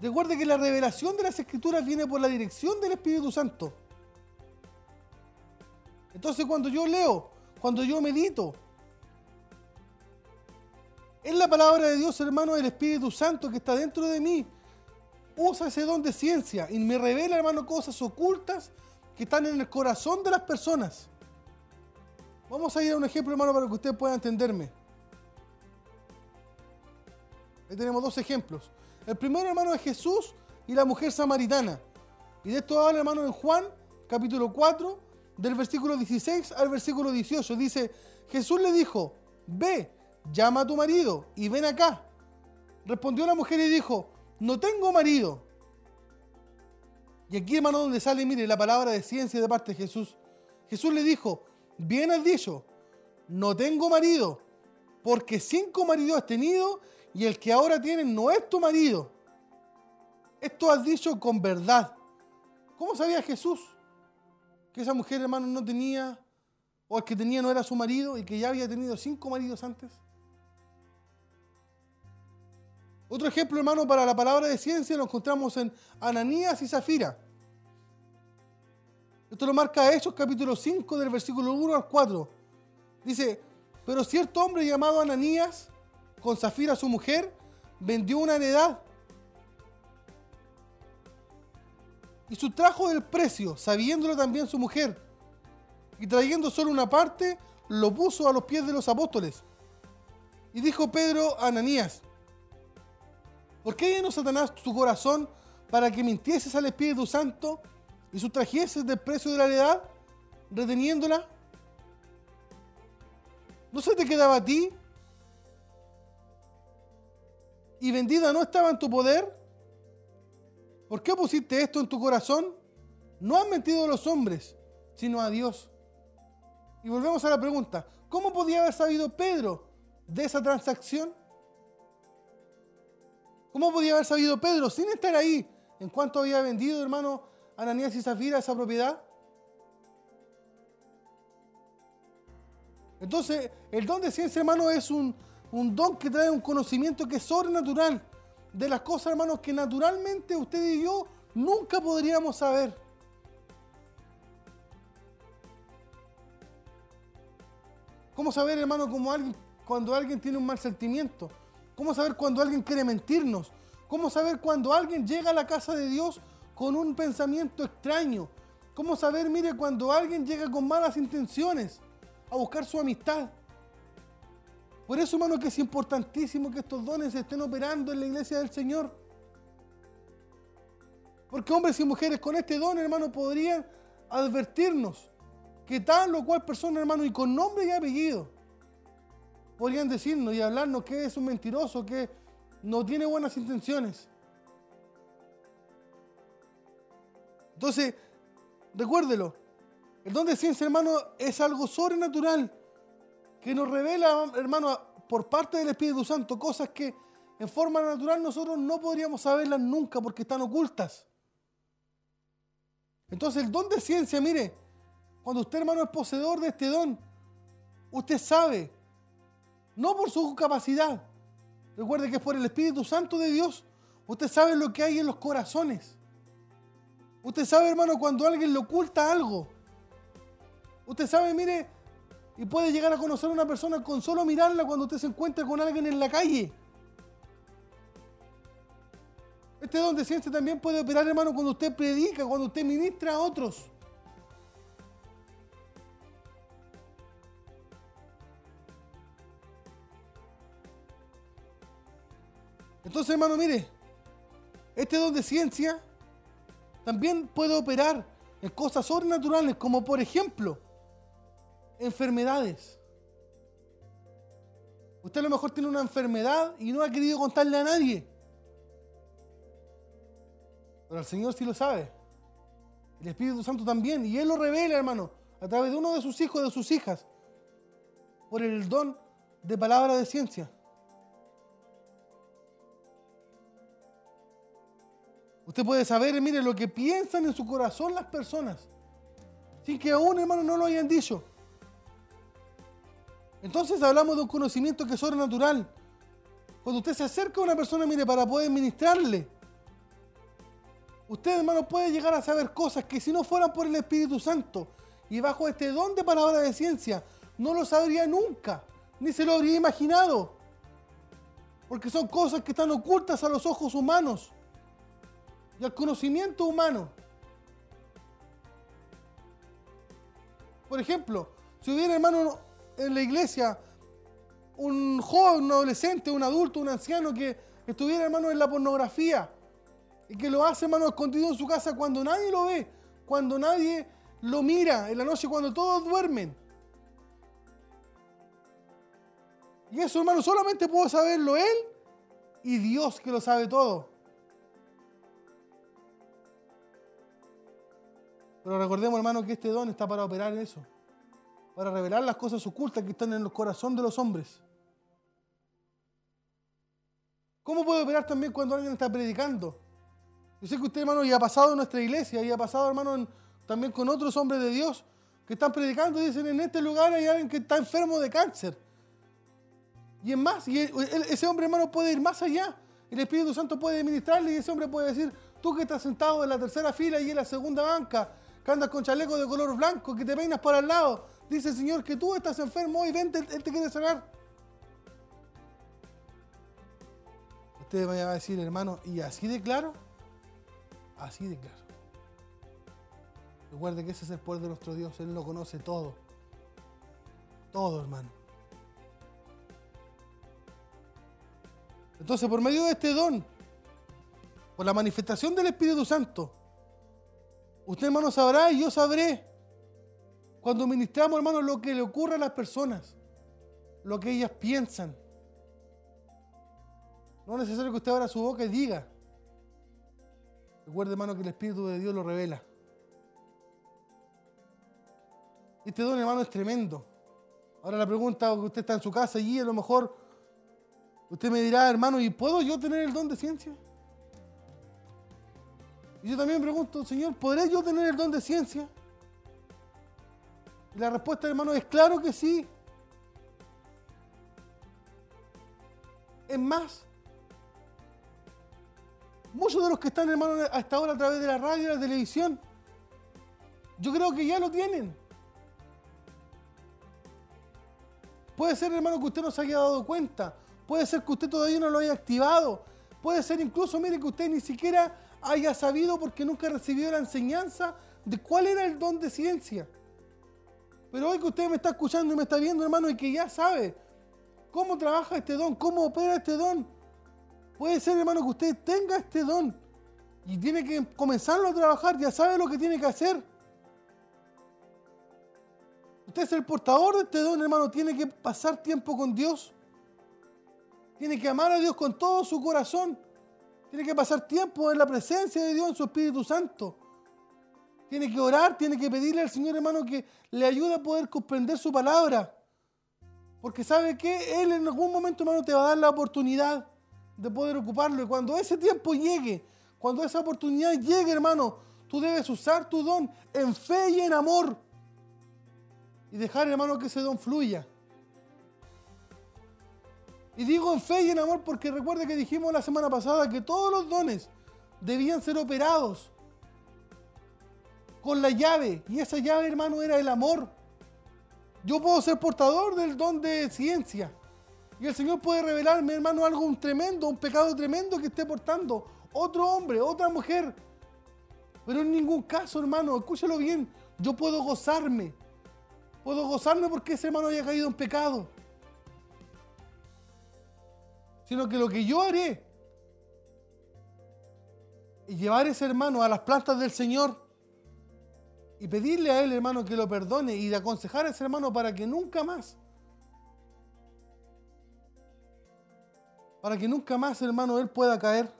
[SPEAKER 4] Recuerde que la revelación de las escrituras viene por la dirección del Espíritu Santo. Entonces cuando yo leo, cuando yo medito, en la palabra de Dios, hermano, el Espíritu Santo que está dentro de mí, usa ese don de ciencia y me revela, hermano, cosas ocultas que están en el corazón de las personas. Vamos a ir a un ejemplo, hermano, para que usted pueda entenderme. Ahí tenemos dos ejemplos. El primero, hermano, es Jesús y la mujer samaritana. Y de esto habla, hermano, en Juan, capítulo 4, del versículo 16 al versículo 18. Dice, Jesús le dijo, ve, llama a tu marido y ven acá. Respondió la mujer y dijo, no tengo marido. Y aquí, hermano, donde sale, mire, la palabra de ciencia de parte de Jesús. Jesús le dijo, bien has dicho, no tengo marido, porque cinco maridos has tenido y el que ahora tienes no es tu marido. Esto has dicho con verdad. ¿Cómo sabía Jesús que esa mujer, hermano, no tenía, o el que tenía no era su marido y que ya había tenido cinco maridos antes? Otro ejemplo, hermano, para la palabra de ciencia lo encontramos en Ananías y Zafira. Esto lo marca Hechos capítulo 5 del versículo 1 al 4. Dice, pero cierto hombre llamado Ananías, con Zafira su mujer, vendió una heredad y sustrajo del precio, sabiéndolo también su mujer. Y trayendo solo una parte, lo puso a los pies de los apóstoles. Y dijo Pedro a Ananías, ¿por qué llenó Satanás tu corazón para que mintieses al Espíritu Santo y sustrajeses del precio de la heredad, reteniéndola? ¿No se te quedaba a ti? ¿Y vendida no estaba en tu poder? ¿Por qué pusiste esto en tu corazón? No han mentido a los hombres, sino a Dios. Y volvemos a la pregunta, ¿cómo podía haber sabido Pedro de esa transacción? ¿Cómo podía haber sabido Pedro sin estar ahí en cuanto había vendido, hermano, Ananías y Zafira esa propiedad? Entonces, el don de ciencia, hermano, es un, un don que trae un conocimiento que es sobrenatural de las cosas, hermanos, que naturalmente usted y yo nunca podríamos saber. ¿Cómo saber, hermano, alguien, cuando alguien tiene un mal sentimiento? ¿Cómo saber cuando alguien quiere mentirnos? ¿Cómo saber cuando alguien llega a la casa de Dios con un pensamiento extraño? ¿Cómo saber, mire, cuando alguien llega con malas intenciones a buscar su amistad? Por eso, hermano, que es importantísimo que estos dones estén operando en la iglesia del Señor. Porque hombres y mujeres con este don, hermano, podrían advertirnos que tal o cual persona, hermano, y con nombre y apellido, podrían decirnos y hablarnos que es un mentiroso, que no tiene buenas intenciones. Entonces, recuérdelo, el don de ciencia, hermano, es algo sobrenatural que nos revela, hermano, por parte del Espíritu Santo, cosas que en forma natural nosotros no podríamos saberlas nunca porque están ocultas. Entonces el don de ciencia, mire, cuando usted hermano es poseedor de este don, usted sabe, no por su capacidad, recuerde que es por el Espíritu Santo de Dios, usted sabe lo que hay en los corazones. Usted sabe, hermano, cuando alguien le oculta algo. Usted sabe, mire, y puede llegar a conocer a una persona con solo mirarla cuando usted se encuentra con alguien en la calle. Este don de ciencia también puede operar, hermano, cuando usted predica, cuando usted ministra a otros. Entonces, hermano, mire, este don de ciencia también puede operar en cosas sobrenaturales, como por ejemplo, enfermedades. Usted a lo mejor tiene una enfermedad y no ha querido contarle a nadie. Pero el Señor sí lo sabe. El Espíritu Santo también. Y Él lo revela, hermano, a través de uno de sus hijos, de sus hijas, por el don de palabra de ciencia. Usted puede saber, mire, lo que piensan en su corazón las personas. Sin que aún, hermano, no lo hayan dicho. Entonces hablamos de un conocimiento que es sobrenatural. Cuando usted se acerca a una persona, mire, para poder ministrarle, usted, hermano, puede llegar a saber cosas que si no fueran por el Espíritu Santo y bajo este don de palabra de ciencia, no lo sabría nunca, ni se lo habría imaginado. Porque son cosas que están ocultas a los ojos humanos y al conocimiento humano. Por ejemplo, si hubiera, hermano, en la iglesia un joven, un adolescente, un adulto, un anciano que estuviera, hermano, en la pornografía y que lo hace, hermano, escondido en su casa cuando nadie lo ve, cuando nadie lo mira, en la noche cuando todos duermen. Y eso, hermano, solamente puedo saberlo él y Dios que lo sabe todo. Pero recordemos, hermano, que este don está para operar en eso. Para revelar las cosas ocultas que están en el corazón de los hombres. ¿Cómo puede operar también cuando alguien está predicando? Yo sé que usted, hermano, ya ha pasado en nuestra iglesia, y ha pasado, hermano, también con otros hombres de Dios que están predicando y dicen, en este lugar hay alguien que está enfermo de cáncer. Y es más, y ese hombre, hermano, puede ir más allá. El Espíritu Santo puede ministrarle y ese hombre puede decir, tú que estás sentado en la tercera fila y en la segunda banca, que andas con chaleco de color blanco, que te peinas para el lado, dice Señor que tú estás enfermo y vente, Él te quiere sanar. Usted me va a decir, hermano, ¿y así de claro? Así de claro. Recuerde que ese es el poder de nuestro Dios, Él lo conoce todo. Todo, hermano. Entonces, por medio de este don, por la manifestación del Espíritu Santo, usted, hermano, sabrá y yo sabré cuando ministramos, hermano, lo que le ocurre a las personas, lo que ellas piensan. No es necesario que usted abra su boca y diga. Recuerde, hermano, que el Espíritu de Dios lo revela. Este don, hermano, es tremendo. Ahora la pregunta que usted está en su casa y a lo mejor usted me dirá, hermano, ¿y puedo yo tener el don de ciencia? Y yo también pregunto, Señor, ¿podré yo tener el don de ciencia? La respuesta, hermano, es claro que sí. Es más, muchos de los que están, hermano, hasta ahora a través de la radio y la televisión, yo creo que ya lo tienen. Puede ser, hermano, que usted no se haya dado cuenta. Puede ser que usted todavía no lo haya activado. Puede ser incluso, mire, que usted ni siquiera haya sabido porque nunca recibió la enseñanza de cuál era el don de ciencia. Pero hoy que usted me está escuchando y me está viendo, hermano, y que ya sabe cómo trabaja este don, cómo opera este don. Puede ser, hermano, que usted tenga este don y tiene que comenzarlo a trabajar, ya sabe lo que tiene que hacer. Usted es el portador de este don, hermano. Tiene que pasar tiempo con Dios. Tiene que amar a Dios con todo su corazón. Tiene que pasar tiempo en la presencia de Dios, en su Espíritu Santo. Tiene que orar, tiene que pedirle al Señor, hermano, que le ayude a poder comprender su palabra. Porque sabe que Él en algún momento, hermano, te va a dar la oportunidad de poder ocuparlo. Y cuando ese tiempo llegue, cuando esa oportunidad llegue, hermano, tú debes usar tu don en fe y en amor y dejar, hermano, que ese don fluya. Y digo en fe y en amor porque recuerde que dijimos la semana pasada que todos los dones debían ser operados con la llave. Y esa llave, hermano, era el amor. Yo puedo ser portador del don de ciencia. Y el Señor puede revelarme, hermano, algo un tremendo, un pecado tremendo que esté portando otro hombre, otra mujer. Pero en ningún caso, hermano, escúchalo bien, yo puedo gozarme Puedo gozarme porque ese hermano haya caído en pecado. Sino que lo que yo haré es llevar a ese hermano a las plantas del Señor y pedirle a él, hermano, que lo perdone y de aconsejar a ese hermano para que nunca más, para que nunca más, hermano, él pueda caer.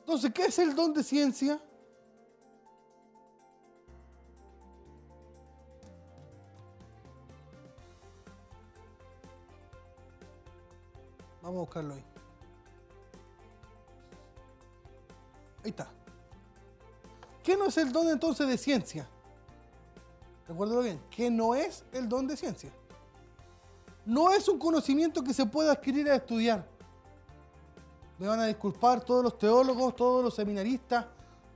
[SPEAKER 4] Entonces, ¿qué es el don de ciencia? Vamos a buscarlo ahí. Ahí está. ¿Qué no es el don entonces de ciencia? Recuérdalo bien, ¿qué no es el don de ciencia? No es un conocimiento que se pueda adquirir a estudiar. Me van a disculpar todos los teólogos, todos los seminaristas,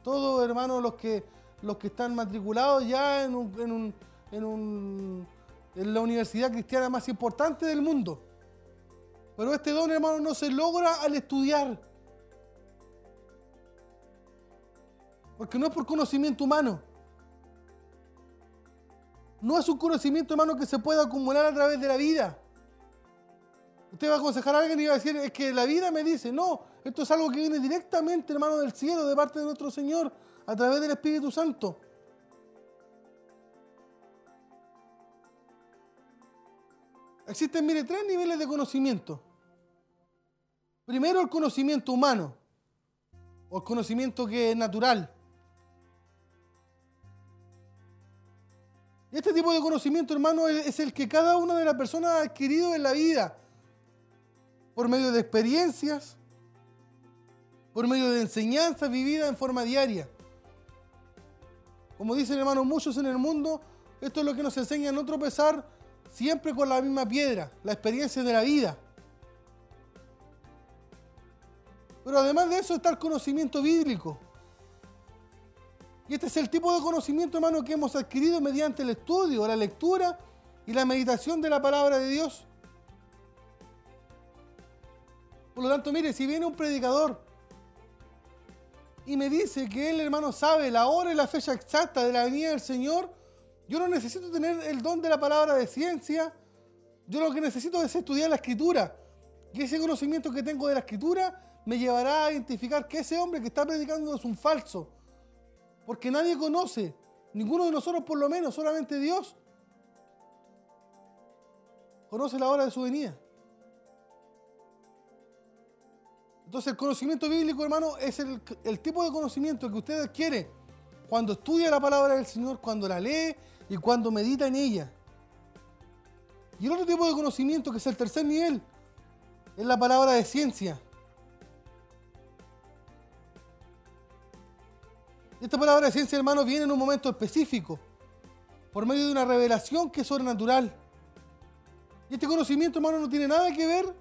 [SPEAKER 4] todos hermanos los que, los que están matriculados ya en, en, un, en, un, en la universidad cristiana más importante del mundo. Pero este don, hermano, no se logra al estudiar. Porque no es por conocimiento humano. No es un conocimiento, hermano, que se pueda acumular a través de la vida. Usted va a aconsejar a alguien y va a decir, es que la vida me dice, no, esto es algo que viene directamente, hermano, del cielo, de parte de nuestro Señor, a través del Espíritu Santo. Existen, mire, tres niveles de conocimiento. Primero el conocimiento humano, o el conocimiento que es natural. Este tipo de conocimiento, hermano, es el que cada una de las personas ha adquirido en la vida, por medio de experiencias, por medio de enseñanzas vividas en forma diaria. Como dicen, hermano, muchos en el mundo, esto es lo que nos enseña a no tropezar siempre con la misma piedra, la experiencia de la vida. Pero además de eso está el conocimiento bíblico. Y este es el tipo de conocimiento, hermano, que hemos adquirido mediante el estudio, la lectura y la meditación de la palabra de Dios. Por lo tanto, mire, si viene un predicador y me dice que él, hermano, sabe la hora y la fecha exacta de la venida del Señor, yo no necesito tener el don de la palabra de ciencia. Yo lo que necesito es estudiar la escritura. Y ese conocimiento que tengo de la escritura me llevará a identificar que ese hombre que está predicando es un falso. Porque nadie conoce, ninguno de nosotros por lo menos, solamente Dios, conoce la hora de su venida. Entonces el conocimiento bíblico, hermano, es el, tipo de conocimiento que usted adquiere cuando estudia la palabra del Señor, cuando la lee y cuando medita en ella. Y el otro tipo de conocimiento, que es el tercer nivel, es la palabra de ciencia. Esta palabra de ciencia, hermano, viene en un momento específico, por medio de una revelación que es sobrenatural. Y este conocimiento, hermano, no tiene nada que ver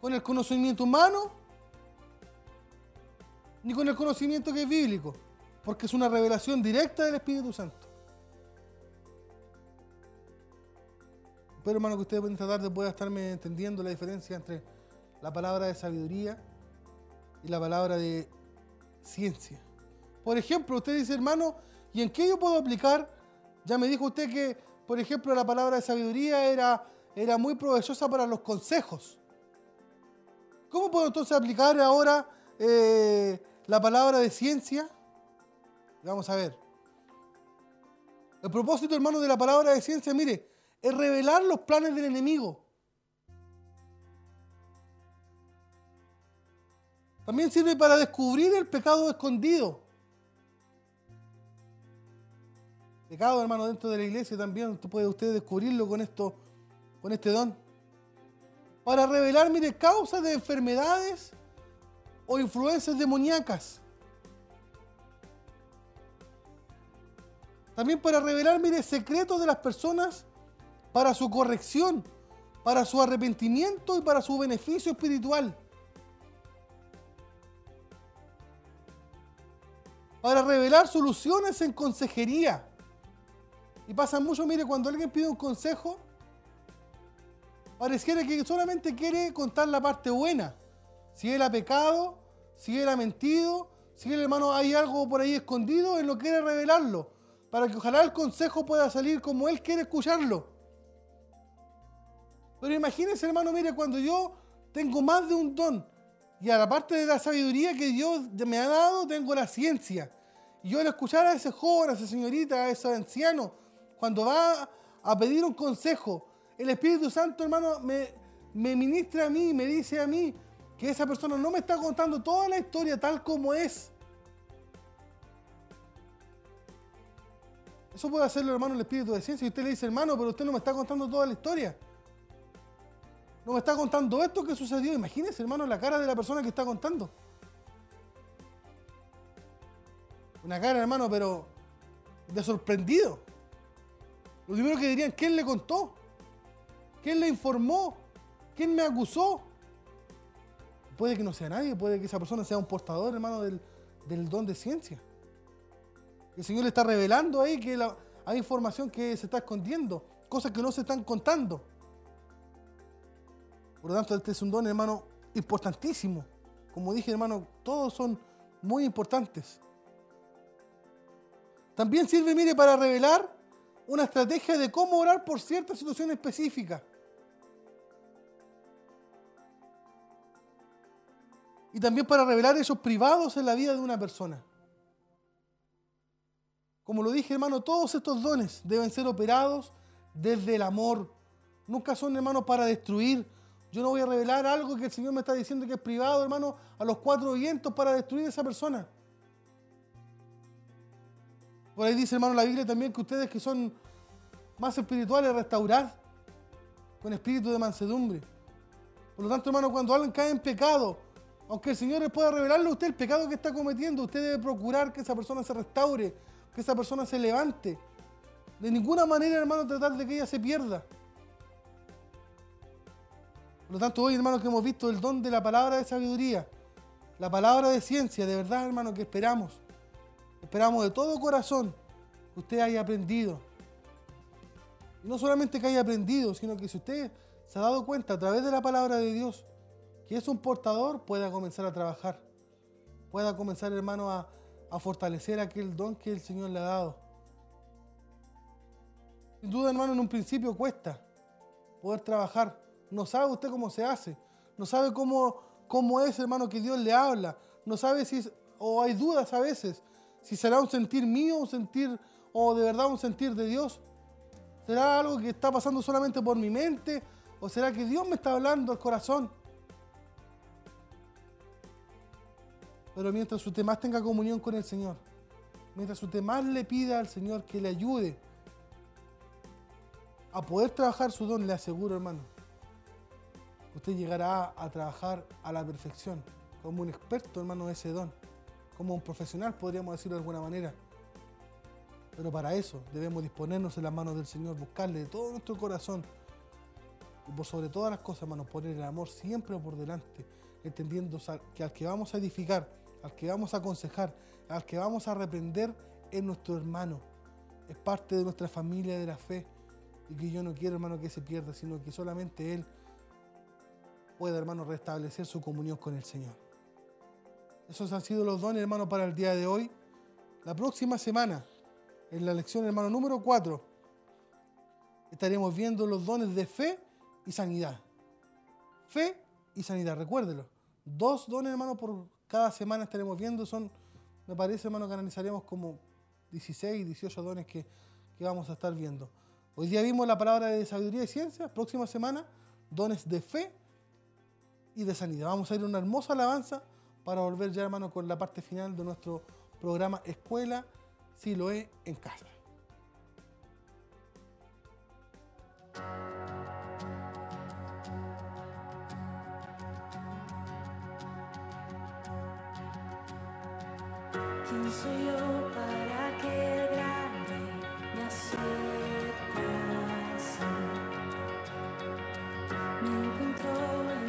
[SPEAKER 4] con el conocimiento humano, ni con el conocimiento que es bíblico, porque es una revelación directa del Espíritu Santo. Espero, hermano, que ustedes en esta tarde puedan estarme entendiendo la diferencia entre la palabra de sabiduría y la palabra de ciencia. Por ejemplo, usted dice, hermano, ¿y en qué yo puedo aplicar? Ya me dijo usted que, por ejemplo, la palabra de sabiduría era, era muy provechosa para los consejos. ¿Cómo puedo entonces aplicar ahora eh, la palabra de ciencia? Vamos a ver. El propósito, hermano, de la palabra de ciencia, mire, es revelar los planes del enemigo. También sirve para descubrir el pecado escondido. Pecado, hermano, dentro de la iglesia también puede usted descubrirlo con esto, con este don. Para revelar, mire, causas de enfermedades o influencias demoníacas. También para revelar, mire, secretos de las personas para su corrección, para su arrepentimiento y para su beneficio espiritual. Para revelar soluciones en consejería. Y pasa mucho, mire, cuando alguien pide un consejo, pareciera que solamente quiere contar la parte buena. Si él ha pecado, si él ha mentido, si él, hermano, hay algo por ahí escondido, él no quiere revelarlo. Para que ojalá el consejo pueda salir como él quiere escucharlo. Pero imagínense, hermano, mire, cuando yo tengo más de un don, y a la parte de la sabiduría que Dios me ha dado, tengo la ciencia. Y yo al escuchar a ese joven, a esa señorita, a ese anciano, cuando va a pedir un consejo, el Espíritu Santo, hermano, me, me ministra a mí, me dice a mí que esa persona no me está contando toda la historia tal como es. Eso puede hacerlo, hermano, el Espíritu de Ciencia. Y usted le dice, hermano, pero usted no me está contando toda la historia. no me está contando esto que sucedió. Imagínense, hermano, la cara de la persona que está contando. Una cara, hermano, pero de sorprendido. Lo primero que dirían, ¿quién le contó? ¿Quién le informó? ¿Quién me acusó? Puede que no sea nadie, puede que esa persona sea un portador, hermano, del, don de ciencia. El Señor le está revelando ahí que hay información que se está escondiendo, cosas que no se están contando. Por lo tanto, este es un don, hermano, importantísimo. Como dije, hermano, todos son muy importantes. También sirve, mire, para revelar una estrategia de cómo orar por cierta situación específica. Y también para revelar esos privados en la vida de una persona. Como lo dije, hermano, todos estos dones deben ser operados desde el amor. Nunca son, hermano, para destruir. Yo no voy a revelar algo que el Señor me está diciendo que es privado, hermano, a los cuatro vientos para destruir a esa persona. Por ahí dice, hermano, la Biblia también que ustedes que son más espirituales, restaurad con espíritu de mansedumbre. Por lo tanto, hermano, cuando alguien cae en pecado, aunque el Señor le pueda revelarle a usted el pecado que está cometiendo, usted debe procurar que esa persona se restaure, que esa persona se levante. De ninguna manera, hermano, tratar de que ella se pierda. Por lo tanto, hoy, hermano, que hemos visto el don de la palabra de sabiduría, la palabra de ciencia, de verdad, hermano, que esperamos. Esperamos de todo corazón que usted haya aprendido. Y no solamente que haya aprendido, sino que si usted se ha dado cuenta a través de la palabra de Dios que es un portador, pueda comenzar a trabajar. Pueda comenzar, hermano, a, a fortalecer aquel don que el Señor le ha dado. Sin duda, hermano, en un principio cuesta poder trabajar. No sabe usted cómo se hace. No sabe cómo, cómo es, hermano, que Dios le habla. No sabe si, o hay dudas a veces, si será un sentir mío, un sentir, o de verdad un sentir de Dios. ¿Será algo que está pasando solamente por mi mente? ¿O será que Dios me está hablando al corazón? Pero mientras usted más tenga comunión con el Señor, mientras usted más le pida al Señor que le ayude a poder trabajar su don, le aseguro, hermano, usted llegará a trabajar a la perfección, como un experto, hermano, de ese don, como un profesional, podríamos decirlo de alguna manera. Pero para eso debemos disponernos en las manos del Señor, buscarle de todo nuestro corazón y por sobre todas las cosas, hermano, poner el amor siempre por delante, entendiendo que al que vamos a edificar, al que vamos a aconsejar, al que vamos a reprender es nuestro hermano, es parte de nuestra familia de la fe y que yo no quiero, hermano, que se pierda, sino que solamente él pueda, hermano, restablecer su comunión con el Señor. Esos han sido los dones, hermano, para el día de hoy. La próxima semana, en la lección, hermano, número 4, estaremos viendo los dones de fe y sanidad. Fe y sanidad, recuérdelo. Dos dones, hermano, por cada semana estaremos viendo. Son, me parece, hermano, que analizaremos como 16, 18 dones que, que vamos a estar viendo. Hoy día vimos la palabra de sabiduría y ciencia. Próxima semana, dones de fe y de sanidad. Vamos a ir a una hermosa alabanza para volver ya, hermano, con la parte final de nuestro programa Escuela Siloé en Casa.
[SPEAKER 6] ¿Quién soy yo para que el grande me aceptase? Me encontró en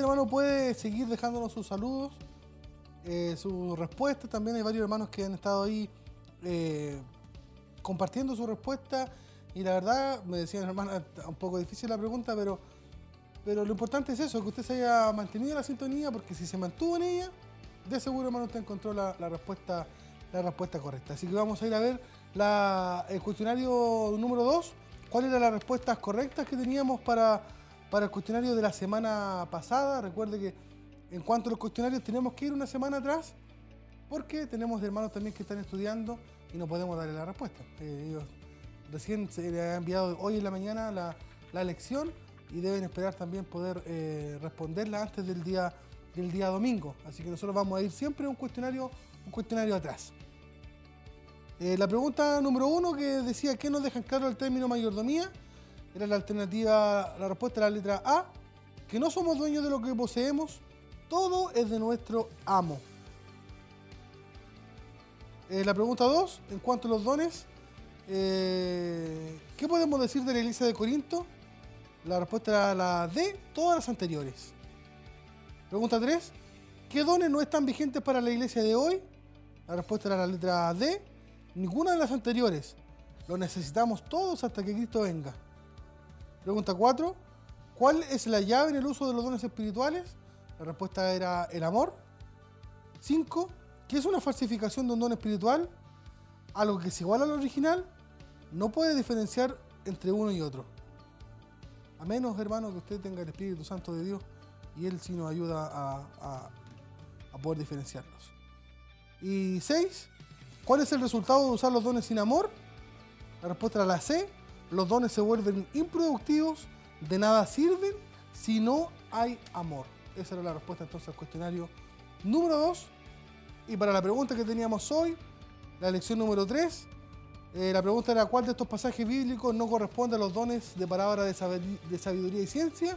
[SPEAKER 4] hermano, puede seguir dejándonos sus saludos, eh, sus respuestas. También hay varios hermanos que han estado ahí eh, compartiendo su respuesta. Y la verdad, me decían, hermano, está un poco difícil la pregunta, pero, pero lo importante es eso, que usted se haya mantenido en la sintonía, porque si se mantuvo en ella, de seguro, hermano, usted encontró la, la respuesta, la respuesta correcta. Así que vamos a ir a ver el cuestionario número 2. ¿Cuáles eran las respuestas correctas que teníamos para, para el cuestionario de la semana pasada? Recuerde que en cuanto a los cuestionarios tenemos que ir una semana atrás porque tenemos hermanos también que están estudiando y no podemos darle la respuesta. Eh, ellos recién se les ha enviado hoy en la mañana la, la lección y deben esperar también poder eh, responderla antes del día, del día domingo. Así que nosotros vamos a ir siempre un cuestionario, un cuestionario atrás. Eh, la pregunta número uno que decía ¿qué nos dejan claro el término mayordomía? Era la alternativa, la respuesta era la letra A, que no somos dueños de lo que poseemos, todo es de nuestro amo. Eh, la pregunta 2, en cuanto a los dones, eh, ¿qué podemos decir de la iglesia de Corinto? La respuesta era la D, todas las anteriores. Pregunta 3, ¿qué dones no están vigentes para la iglesia de hoy? La respuesta era la letra D, ninguna de las anteriores. Lo necesitamos todos hasta que Cristo venga. Pregunta 4, ¿cuál es la llave en el uso de los dones espirituales? La respuesta era el amor. 5. ¿Qué es una falsificación de un don espiritual? Algo que es igual al original, no puede diferenciar entre uno y otro. A menos, hermano, que usted tenga el Espíritu Santo de Dios y Él sí nos ayuda a, poder diferenciarlos. Y 6. ¿Cuál es el resultado de usar los dones sin amor? La respuesta era la C. Los dones se vuelven improductivos, de nada sirven si no hay amor. Esa era la respuesta entonces al cuestionario número 2. Y para la pregunta que teníamos hoy, la lección número 3, la pregunta era cuál de estos pasajes bíblicos no corresponde a los dones de palabra de sabi- de sabiduría y ciencia.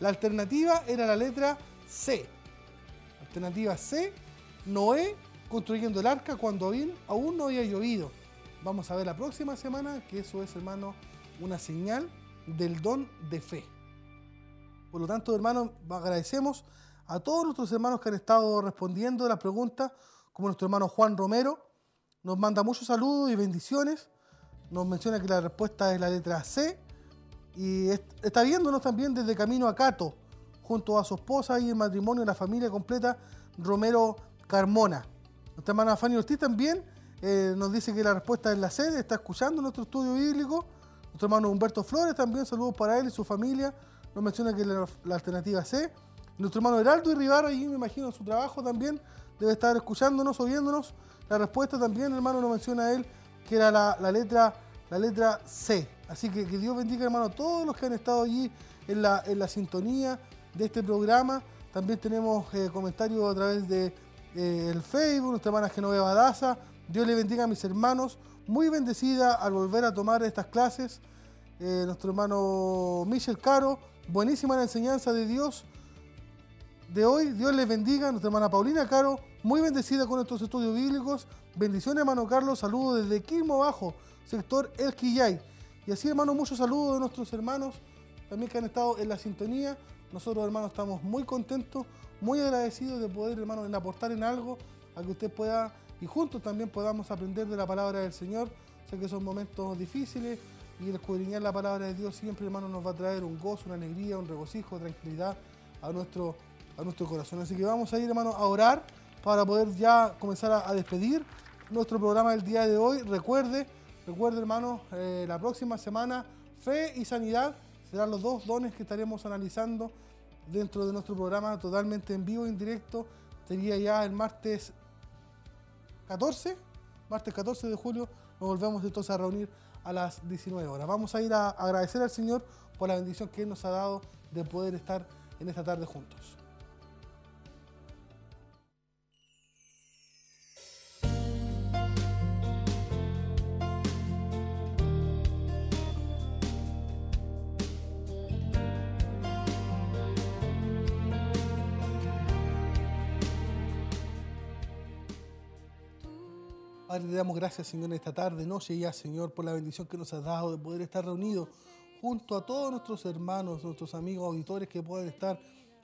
[SPEAKER 4] La alternativa era la letra C. Alternativa C, Noé construyendo el arca cuando aún no había llovido. Vamos a ver la próxima semana que eso es, hermano, una señal del don de fe. Por lo tanto, hermanos, agradecemos a todos nuestros hermanos que han estado respondiendo las preguntas, como nuestro hermano Juan Romero. Nos manda muchos saludos y bendiciones. Nos menciona que la respuesta es la letra C. Y est- está viéndonos también desde camino a Cato, junto a su esposa y el matrimonio de la familia completa Romero Carmona. Nuestra hermana Fanny Ortiz también eh, nos dice que la respuesta es la C, está escuchando nuestro estudio bíblico. Nuestro hermano Humberto Flores también, saludos para él y su familia. Nos menciona que la, la alternativa C. Nuestro hermano Heraldo y Rivara, allí me imagino en su trabajo también, debe estar escuchándonos o viéndonos. La respuesta también, hermano, nos menciona él que era la, letra, la letra C. Así que que Dios bendiga, hermano, a todos los que han estado allí en la, en la sintonía de este programa. También tenemos eh, comentarios a través de eh, Facebook, nuestra hermana Genoveva Daza. Dios le bendiga a mis hermanos. Muy bendecida al volver a tomar estas clases. Eh, nuestro hermano Michel Caro, buenísima la enseñanza de Dios de hoy. Dios les bendiga. Nuestra hermana Paulina Caro, muy bendecida con estos estudios bíblicos. Bendiciones, hermano Carlos. Saludos desde Quilmo Bajo, sector El Quillay. Y así, hermano, muchos saludos de nuestros hermanos también que han estado en la sintonía. Nosotros, hermanos, estamos muy contentos, muy agradecidos de poder, hermano, aportar en algo a que usted pueda y juntos también podamos aprender de la palabra del Señor. Sé que son momentos difíciles y el escudriñar la palabra de Dios siempre, hermano, nos va a traer un gozo, una alegría, un regocijo, tranquilidad a nuestro, a nuestro corazón. Así que vamos a ir, hermano, a orar para poder ya comenzar a, despedir nuestro programa del día de hoy. Recuerde, recuerde, hermano, eh, la próxima semana, fe y sanidad serán los dos dones que estaremos analizando dentro de nuestro programa totalmente en vivo, en directo. Sería ya el martes 14, martes 14 de julio, nos volvemos entonces a reunir a las 19 horas. Vamos a ir a agradecer al Señor por la bendición que Él nos ha dado de poder estar en esta tarde juntos. Padre, te damos gracias, Señor, en esta tarde, noche ya, Señor, por la bendición que nos has dado de poder estar reunidos junto a todos nuestros hermanos, nuestros amigos auditores que puedan estar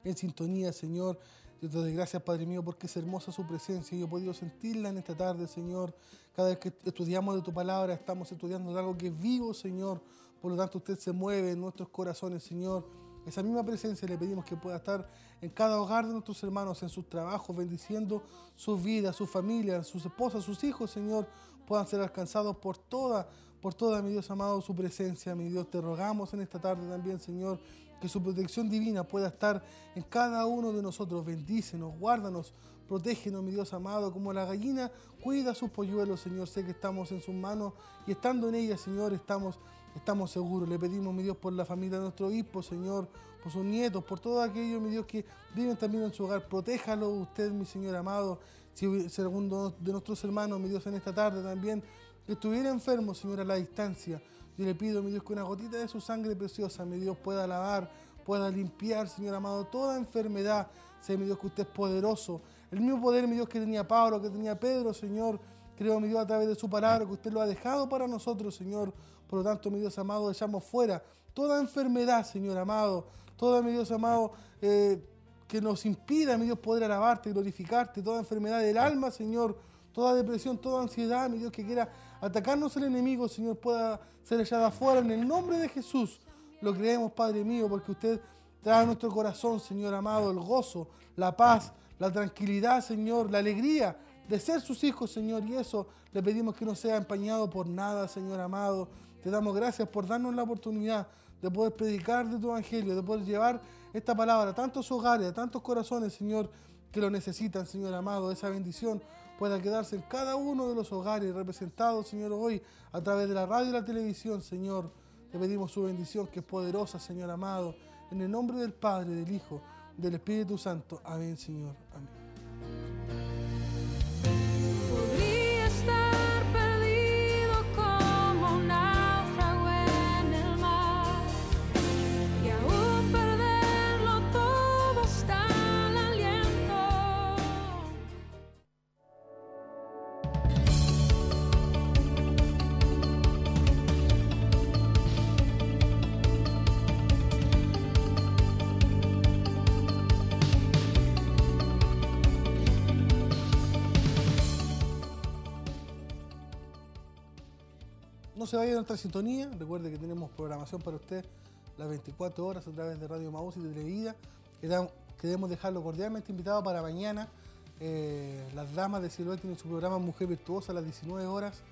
[SPEAKER 4] en sintonía, Señor. Yo te doy gracias, Padre mío, porque es hermosa su presencia. Yo he podido sentirla en esta tarde, Señor. Cada vez que estudiamos de tu palabra, estamos estudiando de algo que es vivo, Señor. Por lo tanto, usted se mueve en nuestros corazones, Señor. Esa misma presencia le pedimos que pueda estar en cada hogar de nuestros hermanos, en sus trabajos, bendiciendo sus vidas, sus familias, sus esposas, sus hijos, Señor, puedan ser alcanzados por toda, por toda, mi Dios amado, su presencia. Mi Dios, te rogamos en esta tarde también, Señor, que su protección divina pueda estar en cada uno de nosotros. Bendícenos, guárdanos, protégenos, mi Dios amado, como la gallina cuida sus polluelos, Señor. Sé que estamos en sus manos y estando en ellas, Señor, estamos, estamos seguros. Le pedimos, mi Dios, por la familia de nuestro hijo, Señor, por sus nietos, por todo aquello, mi Dios, que viven también en su hogar. Protéjalo usted, mi Señor amado. Si, alguno de nuestros hermanos, mi Dios, en esta tarde también estuviera enfermo, Señor, a la distancia. Yo le pido, mi Dios, que una gotita de su sangre preciosa, mi Dios, pueda lavar, pueda limpiar, Señor amado, toda enfermedad. Sé, mi Dios, que usted es poderoso. El mismo poder, mi Dios, que tenía Pablo, que tenía Pedro, Señor. Creo, mi Dios, a través de su palabra, que usted lo ha dejado para nosotros, Señor. Por lo tanto, mi Dios amado, echamos fuera toda enfermedad, Señor amado. Toda, mi Dios amado, eh, que nos impida, mi Dios, poder alabarte, glorificarte. Toda enfermedad del alma, Señor. Toda depresión, toda ansiedad, mi Dios, que quiera atacarnos el enemigo, Señor, pueda ser echada afuera en el nombre de Jesús. Lo creemos, Padre mío, porque usted trae a nuestro corazón, Señor amado, el gozo, la paz, la tranquilidad, Señor, la alegría de ser sus hijos, Señor. Y eso le pedimos que no sea empañado por nada, Señor amado. Te damos gracias por darnos la oportunidad de poder predicar de tu evangelio, de poder llevar esta palabra a tantos hogares, a tantos corazones, Señor, que lo necesitan, Señor amado. Esa bendición pueda quedarse en cada uno de los hogares representados, Señor, hoy a través de la radio y la televisión, Señor. Te pedimos su bendición que es poderosa, Señor amado. En el nombre del Padre, del Hijo, del Espíritu Santo. Amén, Señor. Amén. Se vaya de nuestra sintonía. Recuerde que tenemos programación para usted las 24 horas a través de Radio Maús y Televida. Queremos dejarlo cordialmente invitado para mañana. Eh, las damas de Siloé tienen su programa Mujer Virtuosa a las 19 horas.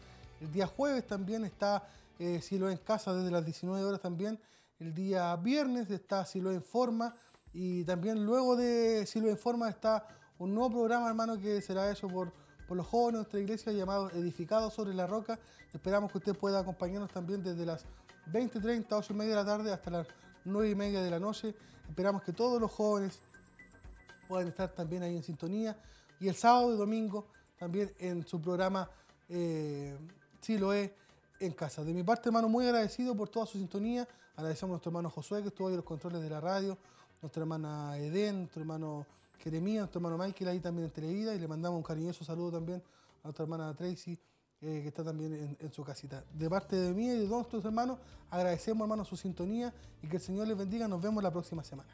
[SPEAKER 4] El día jueves también está eh, Siloé en casa desde las 19 horas también. El día viernes está Siloé en Forma. Y también luego de Siloé en Forma está un nuevo programa, hermano, que será hecho por, por los jóvenes de nuestra iglesia llamado Edificados sobre la Roca. Esperamos que usted pueda acompañarnos también desde las 20.30, 8 y media de la tarde hasta las 9 y media de la noche. Esperamos que todos los jóvenes puedan estar también ahí en sintonía. Y el sábado y domingo también en su programa eh, es en casa. De mi parte, hermano, muy agradecido por toda su sintonía. Agradecemos a nuestro hermano Josué que estuvo ahí en los controles de la radio, nuestra hermana Edén, nuestro hermano Jeremías, nuestro hermano Michael ahí también en Televida y le mandamos un cariñoso saludo también a nuestra hermana Tracy eh, que está también en, su casita. De parte de mí y de todos nuestros hermanos, agradecemos hermano su sintonía y que el Señor les bendiga. Nos vemos la próxima semana.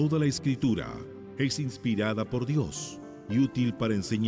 [SPEAKER 1] Toda la escritura. Es inspirada por Dios y útil para enseñar